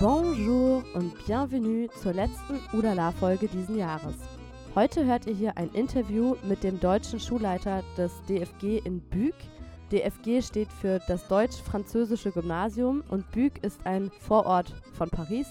Bonjour und bienvenue zur letzten Udala-Folge diesen Jahres. Heute hört ihr hier ein Interview mit dem deutschen Schulleiter des DFG in Büg. DFG steht für das Deutsch-Französische Gymnasium und Büg ist ein Vorort von Paris.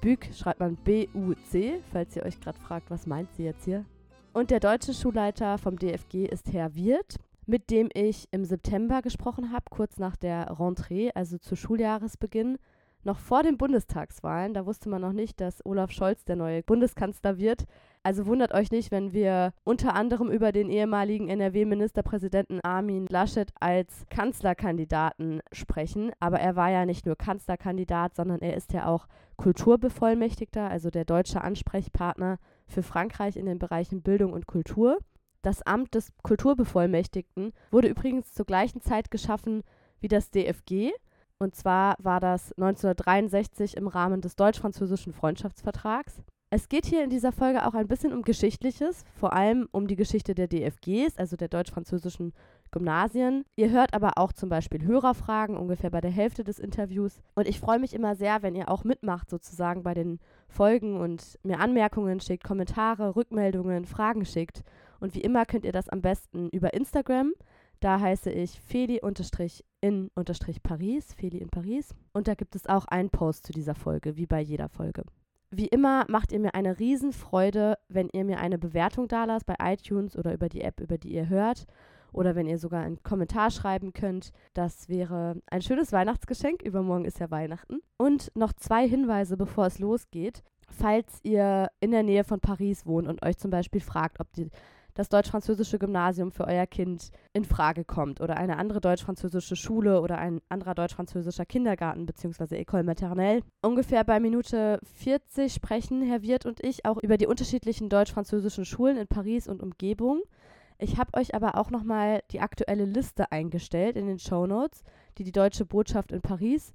Büg schreibt man B-U-C, falls ihr euch gerade fragt, was meint sie jetzt hier. Und der deutsche Schulleiter vom DFG ist Herr Wirth, mit dem ich im September gesprochen habe, kurz nach der Rentrée, also zu Schuljahresbeginn noch vor den Bundestagswahlen. Da wusste man noch nicht, dass Olaf Scholz der neue Bundeskanzler wird. Also wundert euch nicht, wenn wir unter anderem über den ehemaligen NRW-Ministerpräsidenten Armin Laschet als Kanzlerkandidaten sprechen. Aber er war ja nicht nur Kanzlerkandidat, sondern er ist ja auch Kulturbevollmächtigter, also der deutsche Ansprechpartner für Frankreich in den Bereichen Bildung und Kultur. Das Amt des Kulturbevollmächtigten wurde übrigens zur gleichen Zeit geschaffen wie das DFG. Und zwar war das 1963 im Rahmen des deutsch-französischen Freundschaftsvertrags. Es geht hier in dieser Folge auch ein bisschen um Geschichtliches, vor allem um die Geschichte der DFGs, also der deutsch-französischen Gymnasien. Ihr hört aber auch zum Beispiel Hörerfragen, ungefähr bei der Hälfte des Interviews. Und ich freue mich immer sehr, wenn ihr auch mitmacht, sozusagen bei den Folgen und mir Anmerkungen schickt, Kommentare, Rückmeldungen, Fragen schickt. Und wie immer könnt ihr das am besten über Instagram. Da heiße ich Feli-in-Paris, Feli in Paris. Und da gibt es auch einen Post zu dieser Folge, wie bei jeder Folge. Wie immer macht ihr mir eine Riesenfreude, wenn ihr mir eine Bewertung da lasst bei iTunes oder über die App, über die ihr hört. Oder wenn ihr sogar einen Kommentar schreiben könnt. Das wäre ein schönes Weihnachtsgeschenk. Übermorgen ist ja Weihnachten. Und noch zwei Hinweise, bevor es losgeht. Falls ihr in der Nähe von Paris wohnt und euch zum Beispiel fragt, ob die das deutsch-französische Gymnasium für euer Kind in Frage kommt oder eine andere deutsch-französische Schule oder ein anderer deutsch-französischer Kindergarten bzw. École maternelle. Ungefähr bei Minute 40 sprechen Herr Wirth und ich auch über die unterschiedlichen deutsch-französischen Schulen in Paris und Umgebung. Ich habe euch aber auch nochmal die aktuelle Liste eingestellt in den Show Notes, die die Deutsche Botschaft in Paris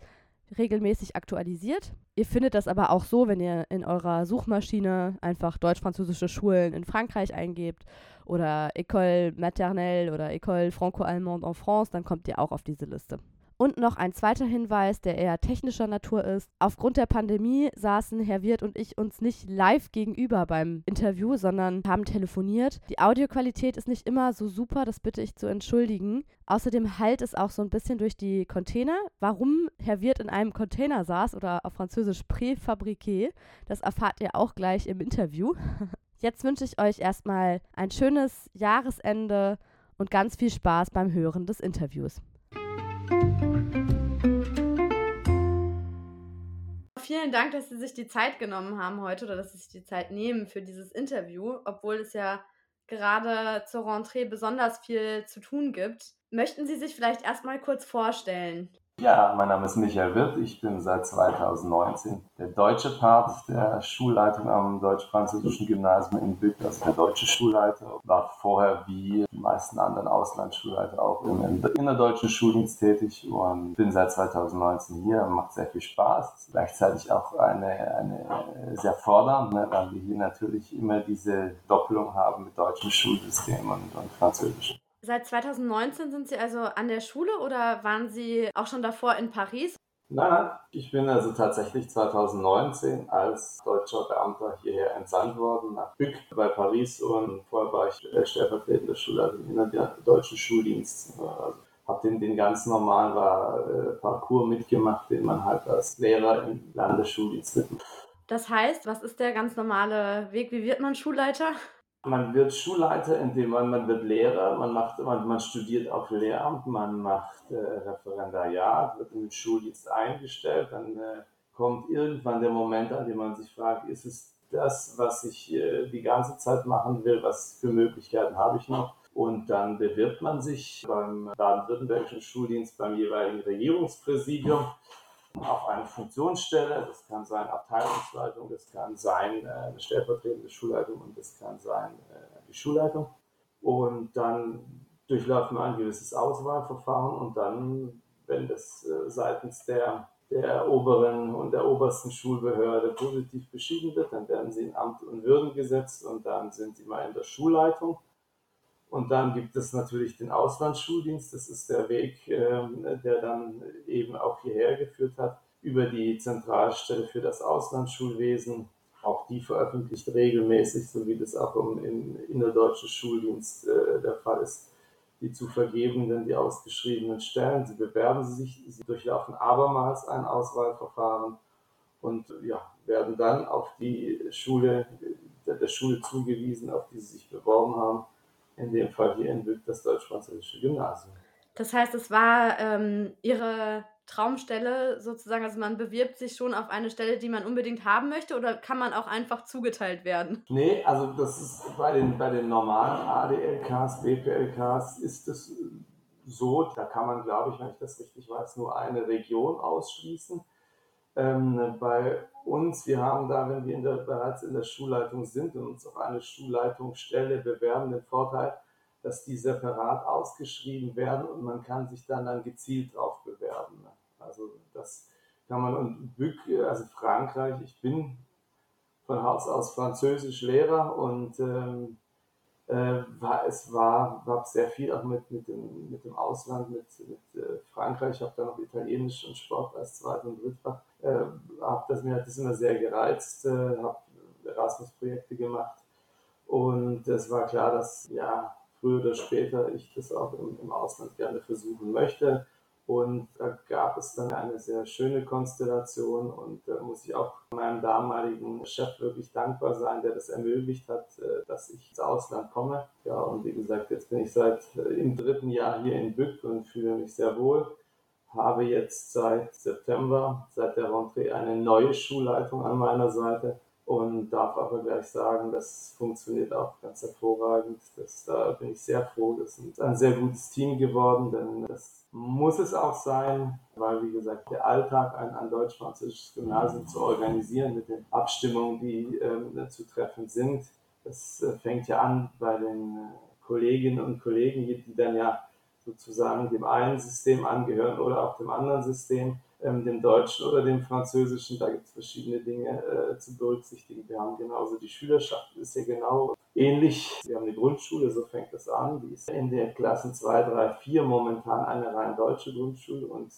regelmäßig aktualisiert. Ihr findet das aber auch so, wenn ihr in eurer Suchmaschine einfach deutsch-französische Schulen in Frankreich eingebt oder École maternelle oder École franco-allemande en France, dann kommt ihr auch auf diese Liste. Und noch ein zweiter Hinweis, der eher technischer Natur ist. Aufgrund der Pandemie saßen Herr Wirth und ich uns nicht live gegenüber beim Interview, sondern haben telefoniert. Die Audioqualität ist nicht immer so super, das bitte ich zu entschuldigen. Außerdem halt es auch so ein bisschen durch die Container. Warum Herr Wirth in einem Container saß oder auf Französisch préfabriqué, das erfahrt ihr auch gleich im Interview. Jetzt wünsche ich euch erstmal ein schönes Jahresende und ganz viel Spaß beim Hören des Interviews. Vielen Dank, dass Sie sich die Zeit genommen haben heute oder dass Sie sich die Zeit nehmen für dieses Interview, obwohl es ja gerade zur Rentrée besonders viel zu tun gibt. Möchten Sie sich vielleicht erstmal kurz vorstellen? Ja, mein Name ist Michael Wirth. Ich bin seit 2019 der deutsche Part der Schulleitung am deutsch-französischen Gymnasium in Bück, also der deutsche Schulleiter. War vorher wie die meisten anderen Auslandsschulleiter auch in, in der deutschen Schuldienst tätig und bin seit 2019 hier. Macht sehr viel Spaß. Gleichzeitig auch eine, eine sehr fordernd, ne, weil wir hier natürlich immer diese Doppelung haben mit deutschem Schulsystem und, und französischem. Seit 2019 sind Sie also an der Schule oder waren Sie auch schon davor in Paris? Nein, nein, ich bin also tatsächlich 2019 als deutscher Beamter hierher entsandt worden nach Bück bei Paris und vorher war ich stellvertretender Schulleiter in der deutschen Schuldienst. Also habe den, den ganz normalen war, äh, Parcours mitgemacht, den man halt als Lehrer im Landesschuldienst mitmacht. Das heißt, was ist der ganz normale Weg? Wie wird man Schulleiter? Man wird Schulleiter, indem man, man wird Lehrer, man, macht, man, man studiert auf Lehramt, man macht äh, Referendariat, wird in den Schuldienst eingestellt, dann äh, kommt irgendwann der Moment, an dem man sich fragt, ist es das, was ich äh, die ganze Zeit machen will, was für Möglichkeiten habe ich noch? Und dann bewirbt man sich beim baden-württembergischen Schuldienst, beim jeweiligen Regierungspräsidium auf eine Funktionsstelle. Das kann sein Abteilungsleitung, das kann sein äh, eine stellvertretende Schulleitung und das kann sein äh, die Schulleitung. Und dann durchläuft man ein gewisses Auswahlverfahren und dann, wenn das äh, seitens der, der oberen und der obersten Schulbehörde positiv beschieden wird, dann werden sie in Amt und Würden gesetzt und dann sind sie mal in der Schulleitung. Und dann gibt es natürlich den Auslandsschuldienst. Das ist der Weg, ähm, der dann eben auch hierher geführt hat, über die Zentralstelle für das Auslandsschulwesen. Auch die veröffentlicht regelmäßig, so wie das auch im innerdeutschen Schuldienst äh, der Fall ist, die zu vergebenden, die ausgeschriebenen Stellen. Sie bewerben sich, sie durchlaufen abermals ein Auswahlverfahren und ja, werden dann auf die Schule, der Schule zugewiesen, auf die sie sich beworben haben in dem Fall hier in Bück das deutsch-französische Gymnasium. Das heißt, es war ähm, Ihre Traumstelle sozusagen, also man bewirbt sich schon auf eine Stelle, die man unbedingt haben möchte oder kann man auch einfach zugeteilt werden? Nee, also das ist bei den, bei den normalen ADLKs, BPLKs ist es so, da kann man, glaube ich, wenn ich das richtig weiß, nur eine Region ausschließen. Ähm, bei uns, wir haben da, wenn wir in der, bereits in der Schulleitung sind und uns auf eine Schulleitungsstelle bewerben, den Vorteil, dass die separat ausgeschrieben werden und man kann sich dann, dann gezielt drauf bewerben. Also das kann man und Bück, also Frankreich, ich bin von Haus aus Französisch Lehrer und ähm, äh, war, es war, war sehr viel auch mit, mit, dem, mit dem Ausland, mit, mit äh, Frankreich. Ich habe da noch Italienisch und Sport als Zweit- und Drittfach. Äh, hab das, mir hat das immer sehr gereizt, äh, habe Erasmus-Projekte gemacht. Und es war klar, dass ja, früher oder später ich das auch im, im Ausland gerne versuchen möchte. Und da gab es dann eine sehr schöne Konstellation und da muss ich auch meinem damaligen Chef wirklich dankbar sein, der das ermöglicht hat, äh, dass ich ins Ausland komme. Ja, und wie gesagt, jetzt bin ich seit äh, im dritten Jahr hier in Bück und fühle mich sehr wohl. Habe jetzt seit September, seit der Rentrée, eine neue Schulleitung an meiner Seite und darf aber gleich sagen, das funktioniert auch ganz hervorragend. Das, da bin ich sehr froh. Das ist ein sehr gutes Team geworden, denn das muss es auch sein, weil, wie gesagt, der Alltag, ein, ein deutsch-französisches Gymnasium zu organisieren mit den Abstimmungen, die ähm, zu treffen sind, das äh, fängt ja an bei den äh, Kolleginnen und Kollegen, die dann ja sozusagen dem einen System angehören oder auch dem anderen System ähm, dem Deutschen oder dem Französischen. Da gibt es verschiedene Dinge äh, zu berücksichtigen. Wir haben genauso die Schülerschaft, ist ja genau ähnlich. Wir haben eine Grundschule, so fängt das an. Die ist in den Klassen 2, 3, 4 momentan eine rein deutsche Grundschule und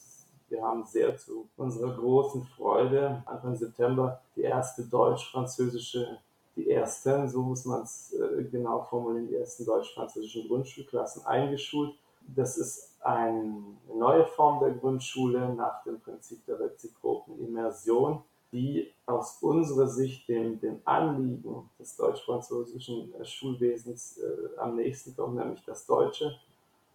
wir haben sehr zu unserer großen Freude Anfang September die erste deutsch-französische, die ersten, so muss man es äh, genau formulieren, die ersten deutsch-französischen Grundschulklassen eingeschult. Das ist eine neue Form der Grundschule nach dem Prinzip der reziproken Immersion, die aus unserer Sicht dem, dem Anliegen des deutsch-französischen äh, Schulwesens äh, am nächsten kommt, nämlich das Deutsche.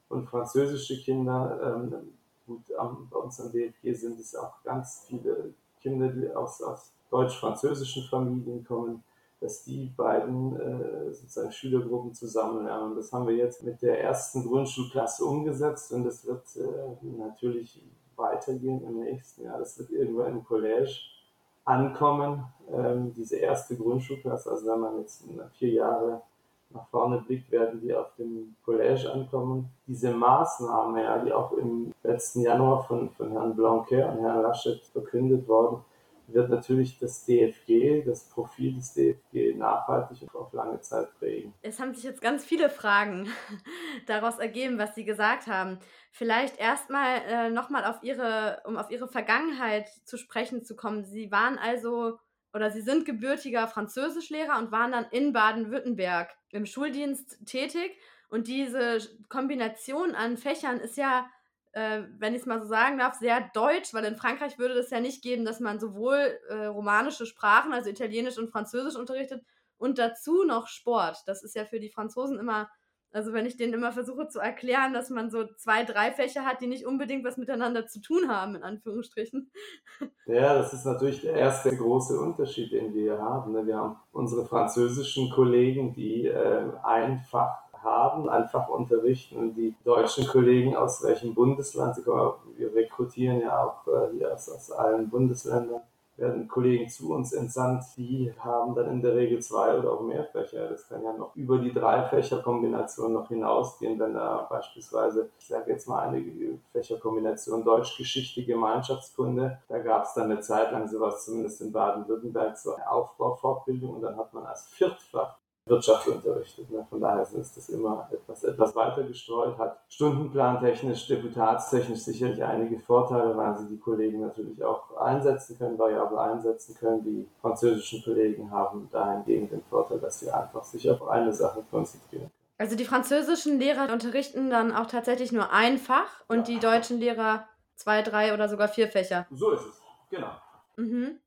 Und französische Kinder, ähm, gut, am, bei uns am DFG sind es auch ganz viele Kinder, die aus, aus deutsch-französischen Familien kommen, dass die beiden äh, sozusagen Schülergruppen zusammen lernen. Das haben wir jetzt mit der ersten Grundschulklasse umgesetzt und das wird äh, natürlich weitergehen im nächsten Jahr. Das wird irgendwann im College ankommen, ähm, diese erste Grundschulklasse. Also wenn man jetzt vier Jahre nach vorne blickt, werden die auf dem College ankommen. Diese Maßnahme, ja, die auch im letzten Januar von, von Herrn Blanquer und Herrn Laschet verkündet worden, wird natürlich das DFG, das Profil des DFG nachhaltig und auf lange Zeit prägen. Es haben sich jetzt ganz viele Fragen daraus ergeben, was Sie gesagt haben. Vielleicht erstmal äh, nochmal auf Ihre, um auf Ihre Vergangenheit zu sprechen zu kommen. Sie waren also oder Sie sind gebürtiger Französischlehrer und waren dann in Baden-Württemberg im Schuldienst tätig. Und diese Kombination an Fächern ist ja äh, wenn ich es mal so sagen darf, sehr deutsch, weil in Frankreich würde es ja nicht geben, dass man sowohl äh, romanische Sprachen, also Italienisch und Französisch unterrichtet und dazu noch Sport. Das ist ja für die Franzosen immer, also wenn ich denen immer versuche zu erklären, dass man so zwei, drei Fächer hat, die nicht unbedingt was miteinander zu tun haben, in Anführungsstrichen. Ja, das ist natürlich der erste große Unterschied, den wir hier haben. Ne? Wir haben unsere französischen Kollegen, die äh, einfach haben, einfach unterrichten. Und die deutschen Kollegen aus welchem Bundesland, wir rekrutieren ja auch äh, hier aus, aus allen Bundesländern, werden Kollegen zu uns entsandt, die haben dann in der Regel zwei oder auch mehr Fächer. Das kann ja noch über die drei Fächerkombination noch hinausgehen, wenn da beispielsweise, ich sage jetzt mal eine Fächerkombination Deutsch, Geschichte, Gemeinschaftskunde, da gab es dann eine Zeit lang sowas, zumindest in Baden-Württemberg, eine Aufbaufortbildung und dann hat man als Viertfach Wirtschaft unterrichtet. Ne? Von daher ist das immer etwas, etwas weiter gestreut, hat stundenplantechnisch, deputatstechnisch sicherlich einige Vorteile, weil sie die Kollegen natürlich auch einsetzen können, variabel einsetzen können. Die französischen Kollegen haben dahingegen den Vorteil, dass sie einfach sich auf eine Sache konzentrieren. Also die französischen Lehrer unterrichten dann auch tatsächlich nur ein Fach und ja. die deutschen Lehrer zwei, drei oder sogar vier Fächer. So ist es, genau. Mhm.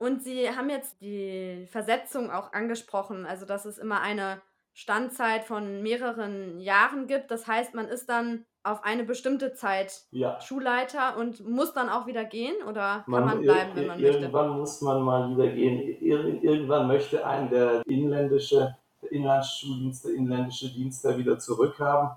Und Sie haben jetzt die Versetzung auch angesprochen, also dass es immer eine Standzeit von mehreren Jahren gibt. Das heißt, man ist dann auf eine bestimmte Zeit ja. Schulleiter und muss dann auch wieder gehen oder kann man, man bleiben, wenn man irgendwann möchte? Irgendwann muss man mal wieder gehen. irgendwann möchte ein der inländische, der Inlandsschuldienst, der inländische Dienst da wieder zurückhaben.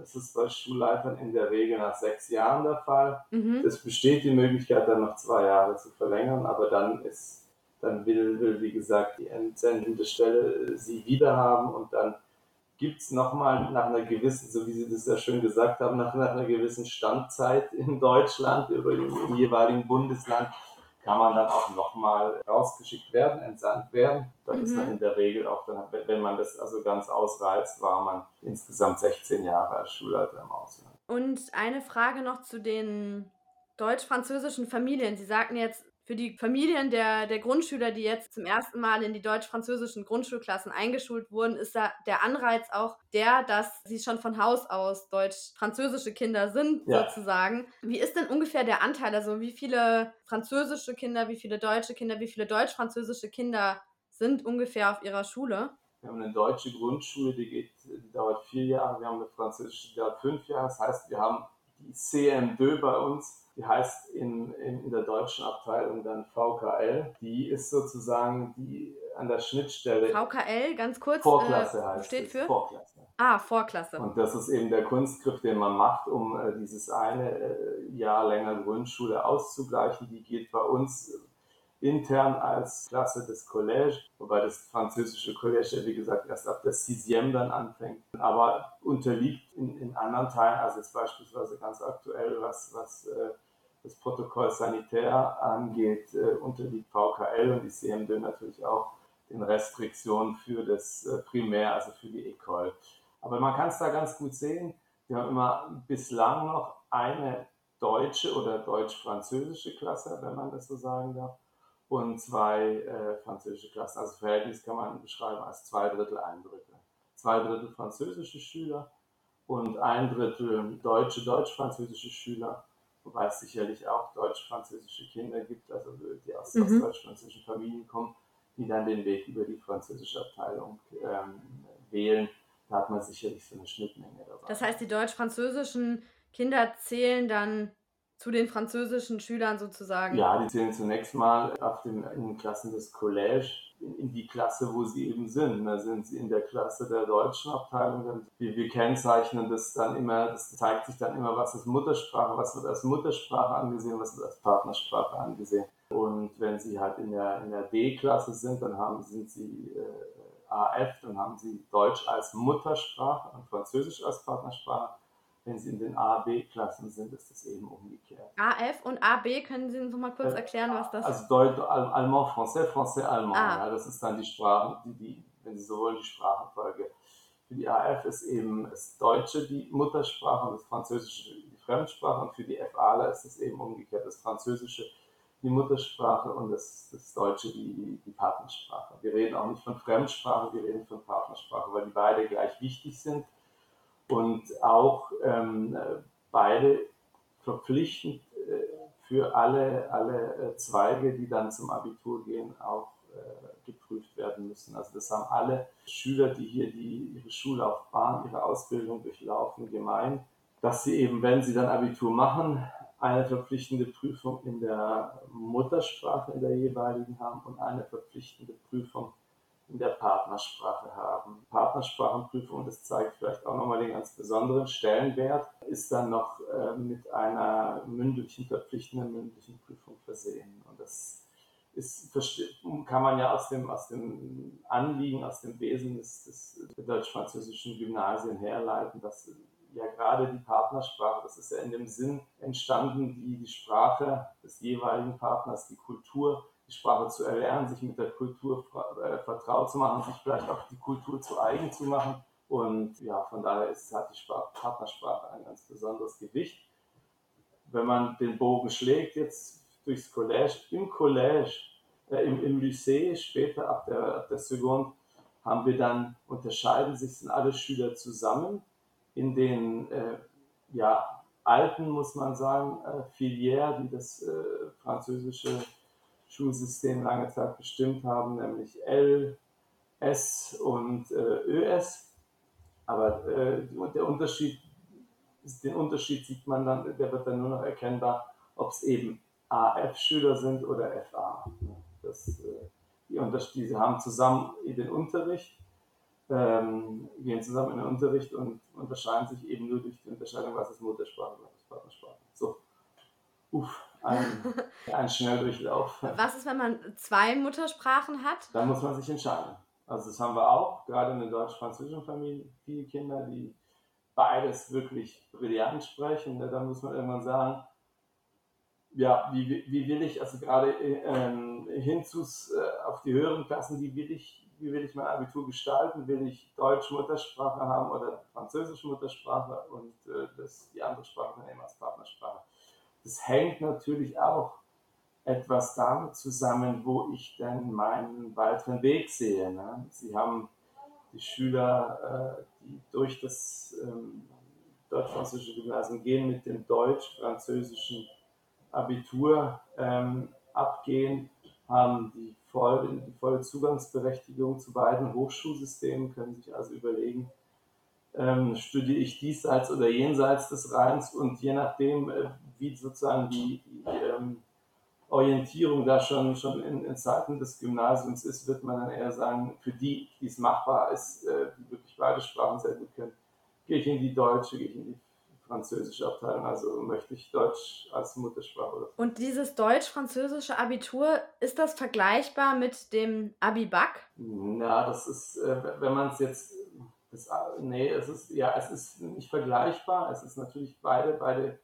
Das ist bei Schulleitern in der Regel nach sechs Jahren der Fall. Mhm. Es besteht die Möglichkeit, dann noch zwei Jahre zu verlängern, aber dann ist, dann will, will wie gesagt, die entsendende Stelle sie wieder haben und dann gibt es nochmal nach einer gewissen, so wie Sie das ja schön gesagt haben, nach, nach einer gewissen Standzeit in Deutschland über im jeweiligen Bundesland kann man dann auch nochmal rausgeschickt werden, entsandt werden. Das mhm. ist dann in der Regel auch dann, wenn man das also ganz ausreizt, war man insgesamt 16 Jahre als Schulleiter im Ausland. Und eine Frage noch zu den deutsch-französischen Familien. Sie sagten jetzt, für die Familien der, der Grundschüler, die jetzt zum ersten Mal in die deutsch-französischen Grundschulklassen eingeschult wurden, ist da der Anreiz auch der, dass sie schon von Haus aus deutsch-französische Kinder sind, ja. sozusagen. Wie ist denn ungefähr der Anteil? Also wie viele französische Kinder, wie viele deutsche Kinder, wie viele deutsch-französische Kinder sind ungefähr auf ihrer Schule? Wir haben eine deutsche Grundschule, die, geht, die dauert vier Jahre. Wir haben eine französische, die dauert fünf Jahre. Das heißt, wir haben die CM2 bei uns die heißt in, in, in, der deutschen Abteilung dann VKL. Die ist sozusagen die an der Schnittstelle. VKL, ganz kurz. Vorklasse äh, heißt steht für? Vorklasse. Ah, Vorklasse. Und das ist eben der Kunstgriff, den man macht, um äh, dieses eine äh, Jahr länger Grundschule auszugleichen. Die geht bei uns intern als Klasse des Collège, wobei das französische Collège, wie gesagt, erst ab der Sixième dann anfängt, aber unterliegt in, in anderen Teilen, also jetzt beispielsweise ganz aktuell, was, was äh, das Protokoll sanitär angeht, äh, unterliegt VKL und die CMD natürlich auch den Restriktionen für das äh, Primär, also für die Ecole. Aber man kann es da ganz gut sehen. Wir haben immer bislang noch eine deutsche oder deutsch-französische Klasse, wenn man das so sagen darf und zwei äh, französische Klassen. Also Verhältnis kann man beschreiben als zwei Drittel, ein Drittel. Zwei Drittel französische Schüler und ein Drittel deutsche, deutsch-französische Schüler, wobei es sicherlich auch deutsch-französische Kinder gibt, also die aus, mhm. aus deutsch-französischen Familien kommen, die dann den Weg über die französische Abteilung ähm, wählen. Da hat man sicherlich so eine Schnittmenge dabei. Das heißt, die deutsch-französischen Kinder zählen dann zu den französischen Schülern sozusagen? Ja, die zählen zunächst mal auf den, in den Klassen des Collège in, die Klasse, wo sie eben sind. Da sind sie in der Klasse der deutschen Abteilung. Wir, wir kennzeichnen das dann immer, das zeigt sich dann immer, was ist Muttersprache, was wird als Muttersprache angesehen, was wird als Partnersprache angesehen. Und wenn sie halt in der, in der D-Klasse sind, dann haben, sind sie äh, AF, dann haben sie Deutsch als Muttersprache und Französisch als Partnersprache wenn sie in den A, B-Klassen sind, ist es eben umgekehrt. AF und AB, können Sie uns noch mal kurz äh, erklären, was das ist? Also Deutsch, Allemand, Français, Français, Allemand. Ah. Ja, das ist dann die Sprache, die, die, wenn Sie so wollen, die Sprachenfolge. Für die AF ist eben das Deutsche die Muttersprache und das Französische die Fremdsprache und für die FAler ist es eben umgekehrt, das Französische die Muttersprache und das, das Deutsche die, die Partnersprache. Wir reden auch nicht von Fremdsprache, wir reden von Partnersprache, weil die beide gleich wichtig sind und auch ähm, beide verpflichtend äh, für alle, alle äh, Zweige, die dann zum Abitur gehen, auch äh, geprüft werden müssen. Also das haben alle Schüler, die hier die, ihre Schullaufbahn, ihre Ausbildung durchlaufen, gemein, dass sie eben, wenn sie dann Abitur machen, eine verpflichtende Prüfung in der Muttersprache in der jeweiligen haben und eine verpflichtende Prüfung in der Partnersprache haben. Partnersprachenprüfung, das zeigt vielleicht auch nochmal den ganz besonderen Stellenwert, ist dann noch äh, mit einer mündlichen, verpflichtenden mündlichen Prüfung versehen. Und das ist, kann man ja aus dem, aus dem Anliegen, aus dem Wesen des, des deutsch-französischen Gymnasien herleiten, dass ja gerade die Partnersprache, das ist ja in dem Sinn entstanden, die, die Sprache des jeweiligen Partners, die Kultur die Sprache zu erlernen, sich mit der Kultur äh, vertraut zu machen, sich vielleicht auch die Kultur zu eigen zu machen. Und ja, von daher ist, hat die Sprache, Partnersprache ein ganz besonderes Gewicht. Wenn man den Bogen schlägt, jetzt durchs Collège, im Collège, äh, im, im Lycée, später ab der, ab der Seconde, haben wir dann, unterscheiden sich, sind alle Schüler zusammen in den äh, ja, alten, muss man sagen, äh, Filière, die das äh, französische Schulsystem lange Zeit bestimmt haben, nämlich L, S und äh, ÖS. Aber äh, der Unterschied, den Unterschied sieht man dann, der wird dann nur noch erkennbar, ob es eben AF-Schüler sind oder FA. Das, äh, die, die haben zusammen den Unterricht, ähm, gehen zusammen in den Unterricht und unterscheiden sich eben nur durch die Unterscheidung, was ist Muttersprache, was ist Partnersprache. So, uff, ein, ein Schnelldurchlauf. Was ist, wenn man zwei Muttersprachen hat? Dann muss man sich entscheiden. Also das haben wir auch, gerade in den deutsch-französischen Familien, viele Kinder, die beides wirklich brillant sprechen. Da muss man irgendwann sagen, ja, wie, wie will ich, also gerade ähm, hinzus äh, auf die höheren Klassen, wie will ich, wie will ich mein Abitur gestalten? Will ich Deutsch Muttersprache haben oder Französisch Muttersprache und äh, das, die andere Sprache nehmen als Partnersprache? Das hängt natürlich auch etwas damit zusammen, wo ich denn meinen weiteren Weg sehe. Ne? Sie haben die Schüler, äh, die durch das ähm, deutsch-französische Gymnasium gehen, mit dem deutsch-französischen Abitur ähm, abgehen, haben die, voll, die volle Zugangsberechtigung zu beiden Hochschulsystemen, können sich also überlegen, ähm, studiere ich diesseits oder jenseits des Rheins und je nachdem, äh, wie sozusagen die, die ähm, Orientierung da schon, schon in, in, Zeiten des Gymnasiums ist, wird man dann eher sagen, für die, die es machbar ist, äh, die wirklich beide Sprachen sehr gut können, gehe ich in die deutsche, gehe ich in die französische Abteilung, also möchte ich Deutsch als Muttersprache. Und dieses deutsch-französische Abitur, ist das vergleichbar mit dem Abi-Bac? Na, das ist, äh, wenn man es jetzt, das, nee, es ist, ja, es ist nicht vergleichbar, es ist natürlich beide, beide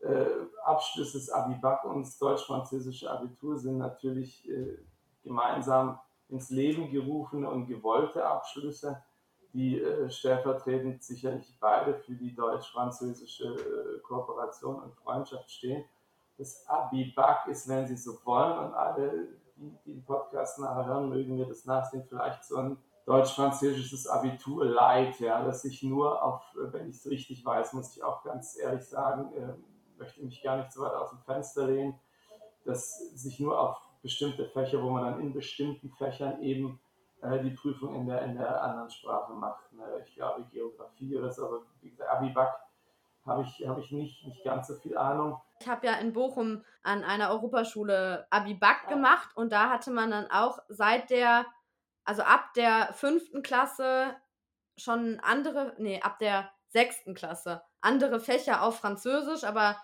äh, Abschlüsse des Abi-Bac und das deutsch-französische Abitur sind natürlich äh, gemeinsam ins Leben gerufene und gewollte Abschlüsse die äh, stellvertretend sicherlich beide für die deutsch-französische Kooperation und Freundschaft stehen. Das Abi-Bac ist, wenn Sie so wollen, und alle, die, den Podcast nachher hören, mögen mir das nachsehen, vielleicht so ein deutsch-französisches Abitur light, ja, das sich nur auf, wenn ich es richtig weiß, muss ich auch ganz ehrlich sagen, äh, möchte mich gar nicht so weit aus dem Fenster lehnen, dass sich nur auf bestimmte Fächer, wo man dann in bestimmten Fächern eben äh, die Prüfung in der, in der anderen Sprache macht. Ne? Ich glaube Geografie oder so, aber wie gesagt, Abibac habe ich, hab ich nicht, nicht ganz so viel Ahnung. Ich habe ja in Bochum an einer Europaschule Abibac ja. gemacht und da hatte man dann auch seit der, also ab der fünften Klasse schon andere, nee, ab der sechsten Klasse andere Fächer auf Französisch, aber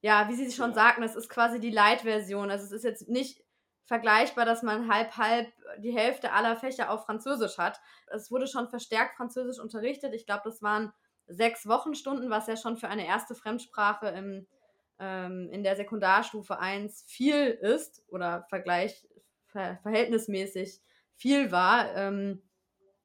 ja, wie Sie schon ja. sagten, das ist quasi die Light-Version. Also es ist jetzt nicht vergleichbar, dass man halb, halb die Hälfte aller Fächer auf Französisch hat. Es wurde schon verstärkt Französisch unterrichtet. Ich glaube, das waren sechs Wochenstunden, was ja schon für eine erste Fremdsprache im, ähm, in der Sekundarstufe 1 viel ist oder Vergleich, ver verhältnismäßig viel war. Ähm,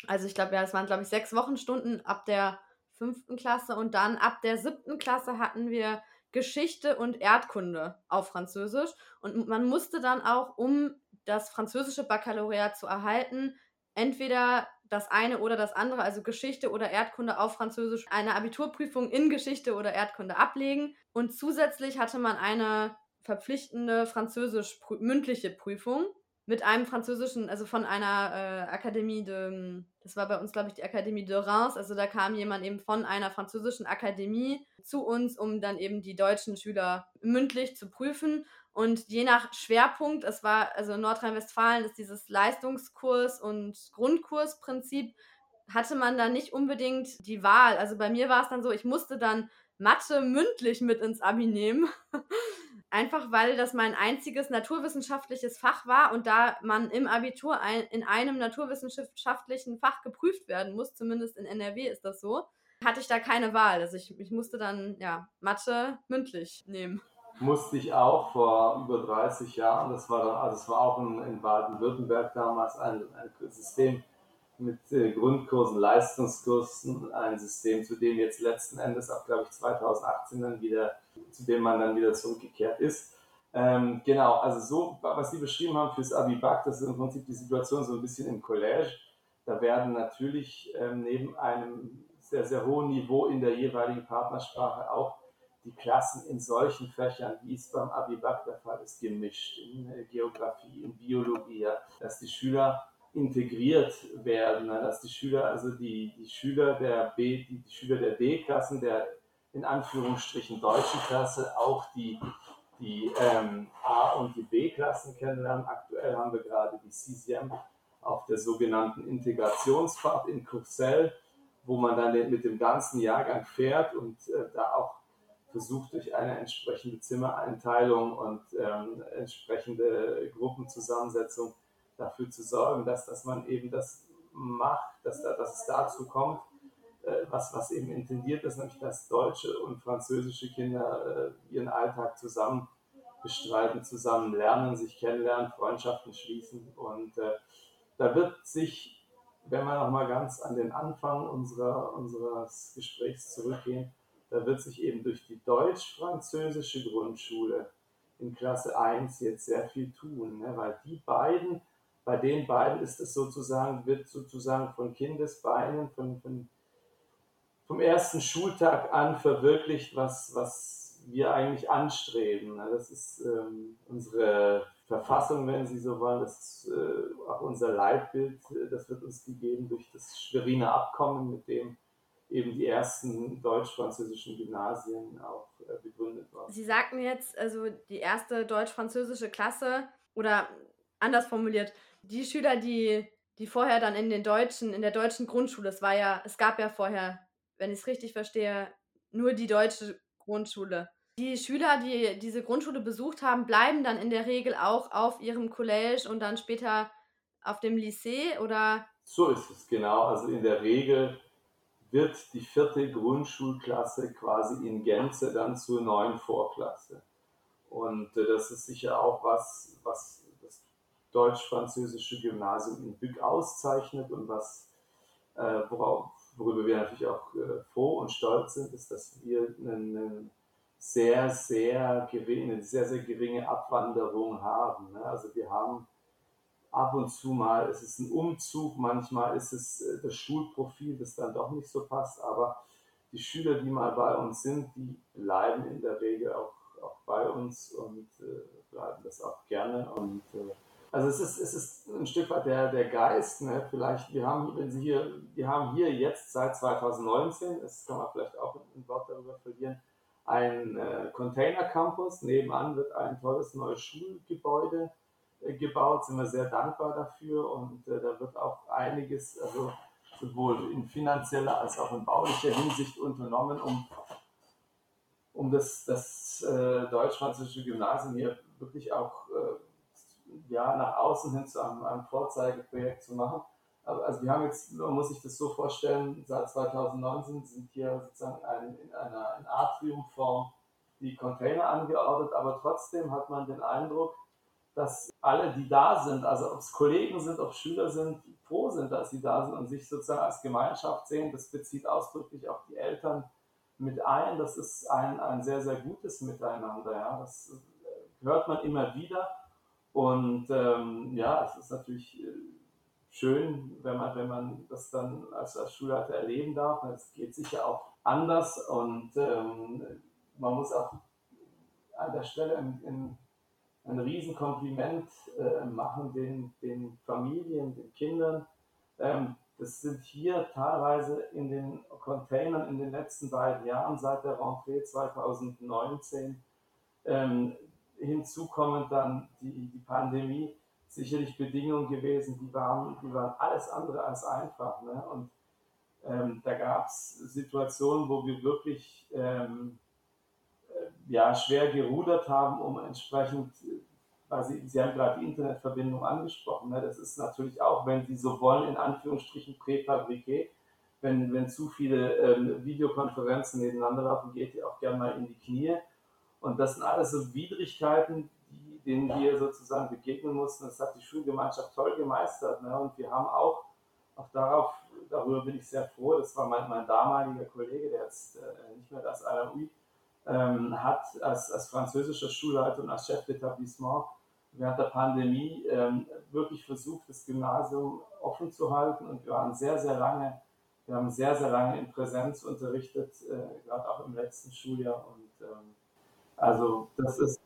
also ich glaube, ja, es waren, glaube ich, sechs Wochenstunden ab der fünften Klasse und dann ab der siebten Klasse hatten wir Geschichte und Erdkunde auf Französisch. Und man musste dann auch, um das französische Baccalaureat zu erhalten, entweder das eine oder das andere, also Geschichte oder Erdkunde auf Französisch, eine Abiturprüfung in Geschichte oder Erdkunde ablegen. Und zusätzlich hatte man eine verpflichtende französisch mündliche Prüfung mit einem französischen, also von einer äh, Akademie de, das war bei uns, glaube ich, die Akademie de Reims, also da kam jemand eben von einer französischen Akademie zu uns, um dann eben die deutschen Schüler mündlich zu prüfen. Und je nach Schwerpunkt, es war, also in Nordrhein-Westfalen ist dieses Leistungskurs- und Grundkursprinzip, hatte man da nicht unbedingt die Wahl. Also bei mir war es dann so, ich musste dann Mathe mündlich mit ins Abi nehmen. Einfach weil das mein einziges naturwissenschaftliches Fach war und da man im Abitur ein, in einem naturwissenschaftlichen Fach geprüft werden muss, zumindest in NRW ist das so, hatte ich da keine Wahl. Also ich, ich musste dann ja Mathe mündlich nehmen. musste ich auch vor über 30 Jahren, das war dann, also es war auch in, in Baden-Württemberg damals ein, ein System mit äh, Grundkursen, Leistungskursen, ein System, zu dem jetzt letzten Endes ab, glaube ich, 2018 dann wieder, zu dem man dann wieder zurückgekehrt ist. Ähm, genau, also so, was Sie beschrieben haben fürs Abibak, das ist im Prinzip die Situation so ein bisschen im Collège. Da werden natürlich ähm, neben einem sehr, sehr hohen Niveau in der jeweiligen Partnersprache auch die Klassen in solchen Fächern, wie es beim Abibak der Fall ist, gemischt. In äh, Geografie, in Biologie, dass die Schüler integriert werden, ne? dass die Schüler, also die, die Schüler der B, die, die Schüler der B-Klassen, der in Anführungsstrichen deutschen Klasse auch die, die ähm, A- und die B-Klassen kennenlernen. Aktuell haben wir gerade die CCM auf der sogenannten Integrationsfahrt in Courcelles, wo man dann mit dem ganzen Jahrgang fährt und äh, da auch versucht, durch eine entsprechende Zimmereinteilung und ähm, entsprechende Gruppenzusammensetzung dafür zu sorgen, dass, dass man eben das macht, dass, dass es dazu kommt, äh, was, was eben intendiert ist, nämlich dass deutsche und französische Kinder äh, ihren Alltag zusammen bestreiten, zusammen lernen, sich kennenlernen, Freundschaften schließen. Und äh, da wird sich, wenn wir nochmal ganz an den Anfang unserer, unseres Gesprächs zurückgehen, da wird sich eben durch die deutsch-französische Grundschule in Klasse 1 jetzt sehr viel tun, ne? weil die beiden bei den beiden ist es sozusagen, wird sozusagen von Kindesbeinen, von, von, vom ersten Schultag an verwirklicht, was, was wir eigentlich anstreben. Das ist ähm, unsere Verfassung, wenn Sie so wollen, das ist äh, auch unser Leitbild, das wird uns gegeben durch das Schweriner Abkommen, mit dem eben die ersten deutsch-französischen Gymnasien auch äh, begründet wurden. Sie sagten jetzt, also die erste deutsch-französische Klasse oder anders formuliert, die Schüler, die, die vorher dann in den deutschen, in der deutschen Grundschule, es war ja, es gab ja vorher, wenn ich es richtig verstehe, nur die deutsche Grundschule. Die Schüler, die diese Grundschule besucht haben, bleiben dann in der Regel auch auf ihrem Collège und dann später auf dem Lycée oder? So ist es, genau. Also in der Regel wird die vierte Grundschulklasse quasi in Gänze dann zur neuen Vorklasse. Und äh, das ist sicher auch was, was deutsch-französische Gymnasium in Bück auszeichnet und was, äh, worauf, worüber wir natürlich auch äh, froh und stolz sind, ist, dass wir eine sehr, sehr geringe, eine sehr, sehr geringe Abwanderung haben. Ne? Also wir haben ab und zu mal, es ist ein Umzug, manchmal ist es äh, das Schulprofil, das dann doch nicht so passt, aber die Schüler, die mal bei uns sind, die bleiben in der Regel auch, auch bei uns und äh, bleiben das auch gerne und äh, also es ist, es ist ein Stück weit der, der Geist, ne? vielleicht, wir haben, wenn Sie hier, wir haben hier jetzt seit 2019, das kann man vielleicht auch ein Wort darüber verlieren, ein äh, Container Campus, nebenan wird ein tolles neues Schulgebäude äh, gebaut, sind wir sehr dankbar dafür. Und äh, da wird auch einiges, also sowohl in finanzieller als auch in baulicher Hinsicht unternommen, um, um das, das äh, deutsch-französische Gymnasium hier wirklich auch äh, ja, nach außen hin zu einem, einem Vorzeigeprojekt zu machen. Aber also wir haben jetzt, man muss sich das so vorstellen, seit 2019 sind hier sozusagen ein, in einer in Atriumform die Container angeordnet, aber trotzdem hat man den Eindruck, dass alle, die da sind, also ob es Kollegen sind, ob Schüler sind, froh sind, dass sie da sind und sich sozusagen als Gemeinschaft sehen. Das bezieht ausdrücklich auch die Eltern mit ein. Das ist ein, ein sehr, sehr gutes Miteinander. Ja. Das hört man immer wieder. Und ähm, ja, es ist natürlich äh, schön, wenn man, wenn man das dann als, als Schulleiter erleben darf. Es geht sicher auch anders und ähm, man muss auch an der Stelle ein, ein, ein Riesenkompliment äh, machen den, den Familien, den Kindern. Ähm, das sind hier teilweise in den Containern in den letzten beiden Jahren seit der Rentrée 2019 ähm, hinzu kommen dann die, die Pandemie, sicherlich Bedingungen gewesen, die waren, die waren alles andere als einfach. Ne? Und ähm, da gab es Situationen, wo wir wirklich ähm, äh, ja, schwer gerudert haben, um entsprechend, weil Sie, Sie haben gerade die Internetverbindung angesprochen, ne? das ist natürlich auch, wenn Sie so wollen, in Anführungsstrichen präfabriqué, wenn, wenn zu viele ähm, Videokonferenzen nebeneinander laufen, geht ihr auch gerne mal in die Knie. Und das sind alles so Widrigkeiten, die, denen wir sozusagen begegnen mussten. Das hat die Schulgemeinschaft toll gemeistert. Ne? Und wir haben auch, auch darauf, darüber bin ich sehr froh, das war mein, mein damaliger Kollege, der jetzt äh, nicht mehr das RUI ähm, hat, als, als französischer Schulleiter und als Chef d'Etablissement während der Pandemie ähm, wirklich versucht, das Gymnasium offen zu halten. Und wir waren sehr, sehr lange, wir haben sehr, sehr lange in Präsenz unterrichtet, äh, gerade auch im letzten Schuljahr. Und ähm, also das ist.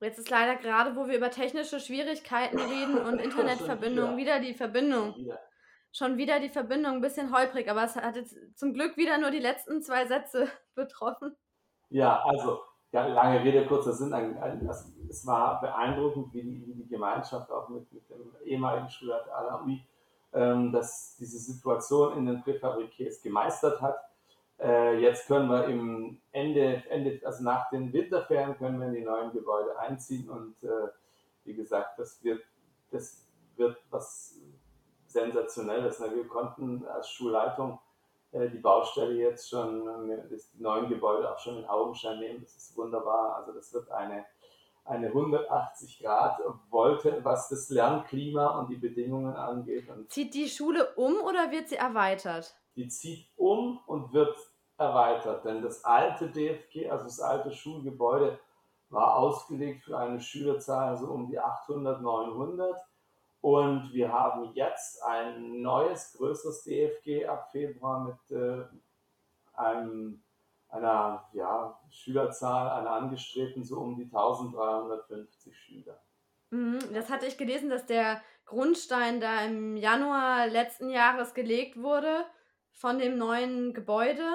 Jetzt ist leider gerade, wo wir über technische Schwierigkeiten reden und Internetverbindung, wieder. wieder. die Verbindung. Schon wieder. Schon wieder die Verbindung ein bisschen holprig, aber es hat jetzt zum Glück wieder nur die letzten zwei Sätze betroffen. Ja, also ja, lange Rede, kurzer Sinn. Es war beeindruckend, wie die, wie die Gemeinschaft auch mit, mit dem ehemaligen Schulleiter Alaoui ähm, dass diese Situation in den Präfabriqués gemeistert hat. Äh, jetzt können wir im Ende, Ende, also nach den Winterferien können wir in die neuen Gebäude einziehen und äh, wie gesagt, das wird, das wird was Sensationelles. Ne? Wir konnten als Schulleitung äh, die Baustelle jetzt schon, äh, das neuen Gebäude auch schon in Augenschein nehmen. Das ist wunderbar. Also das wird eine, eine 180 Grad Wolte, was das Lernklima und die Bedingungen angeht. Und zieht die Schule um oder wird sie erweitert? Die zieht um und wird erweitert, denn das alte DFG, also das alte Schulgebäude, war ausgelegt für eine Schülerzahl so um die 800, 900. Und wir haben jetzt ein neues, größeres DFG ab Februar mit äh, einem, einer ja, Schülerzahl, einer angestrebten so um die 1350 Schüler. Mhm, das hatte ich gelesen, dass der Grundstein da im Januar letzten Jahres gelegt wurde von dem neuen Gebäude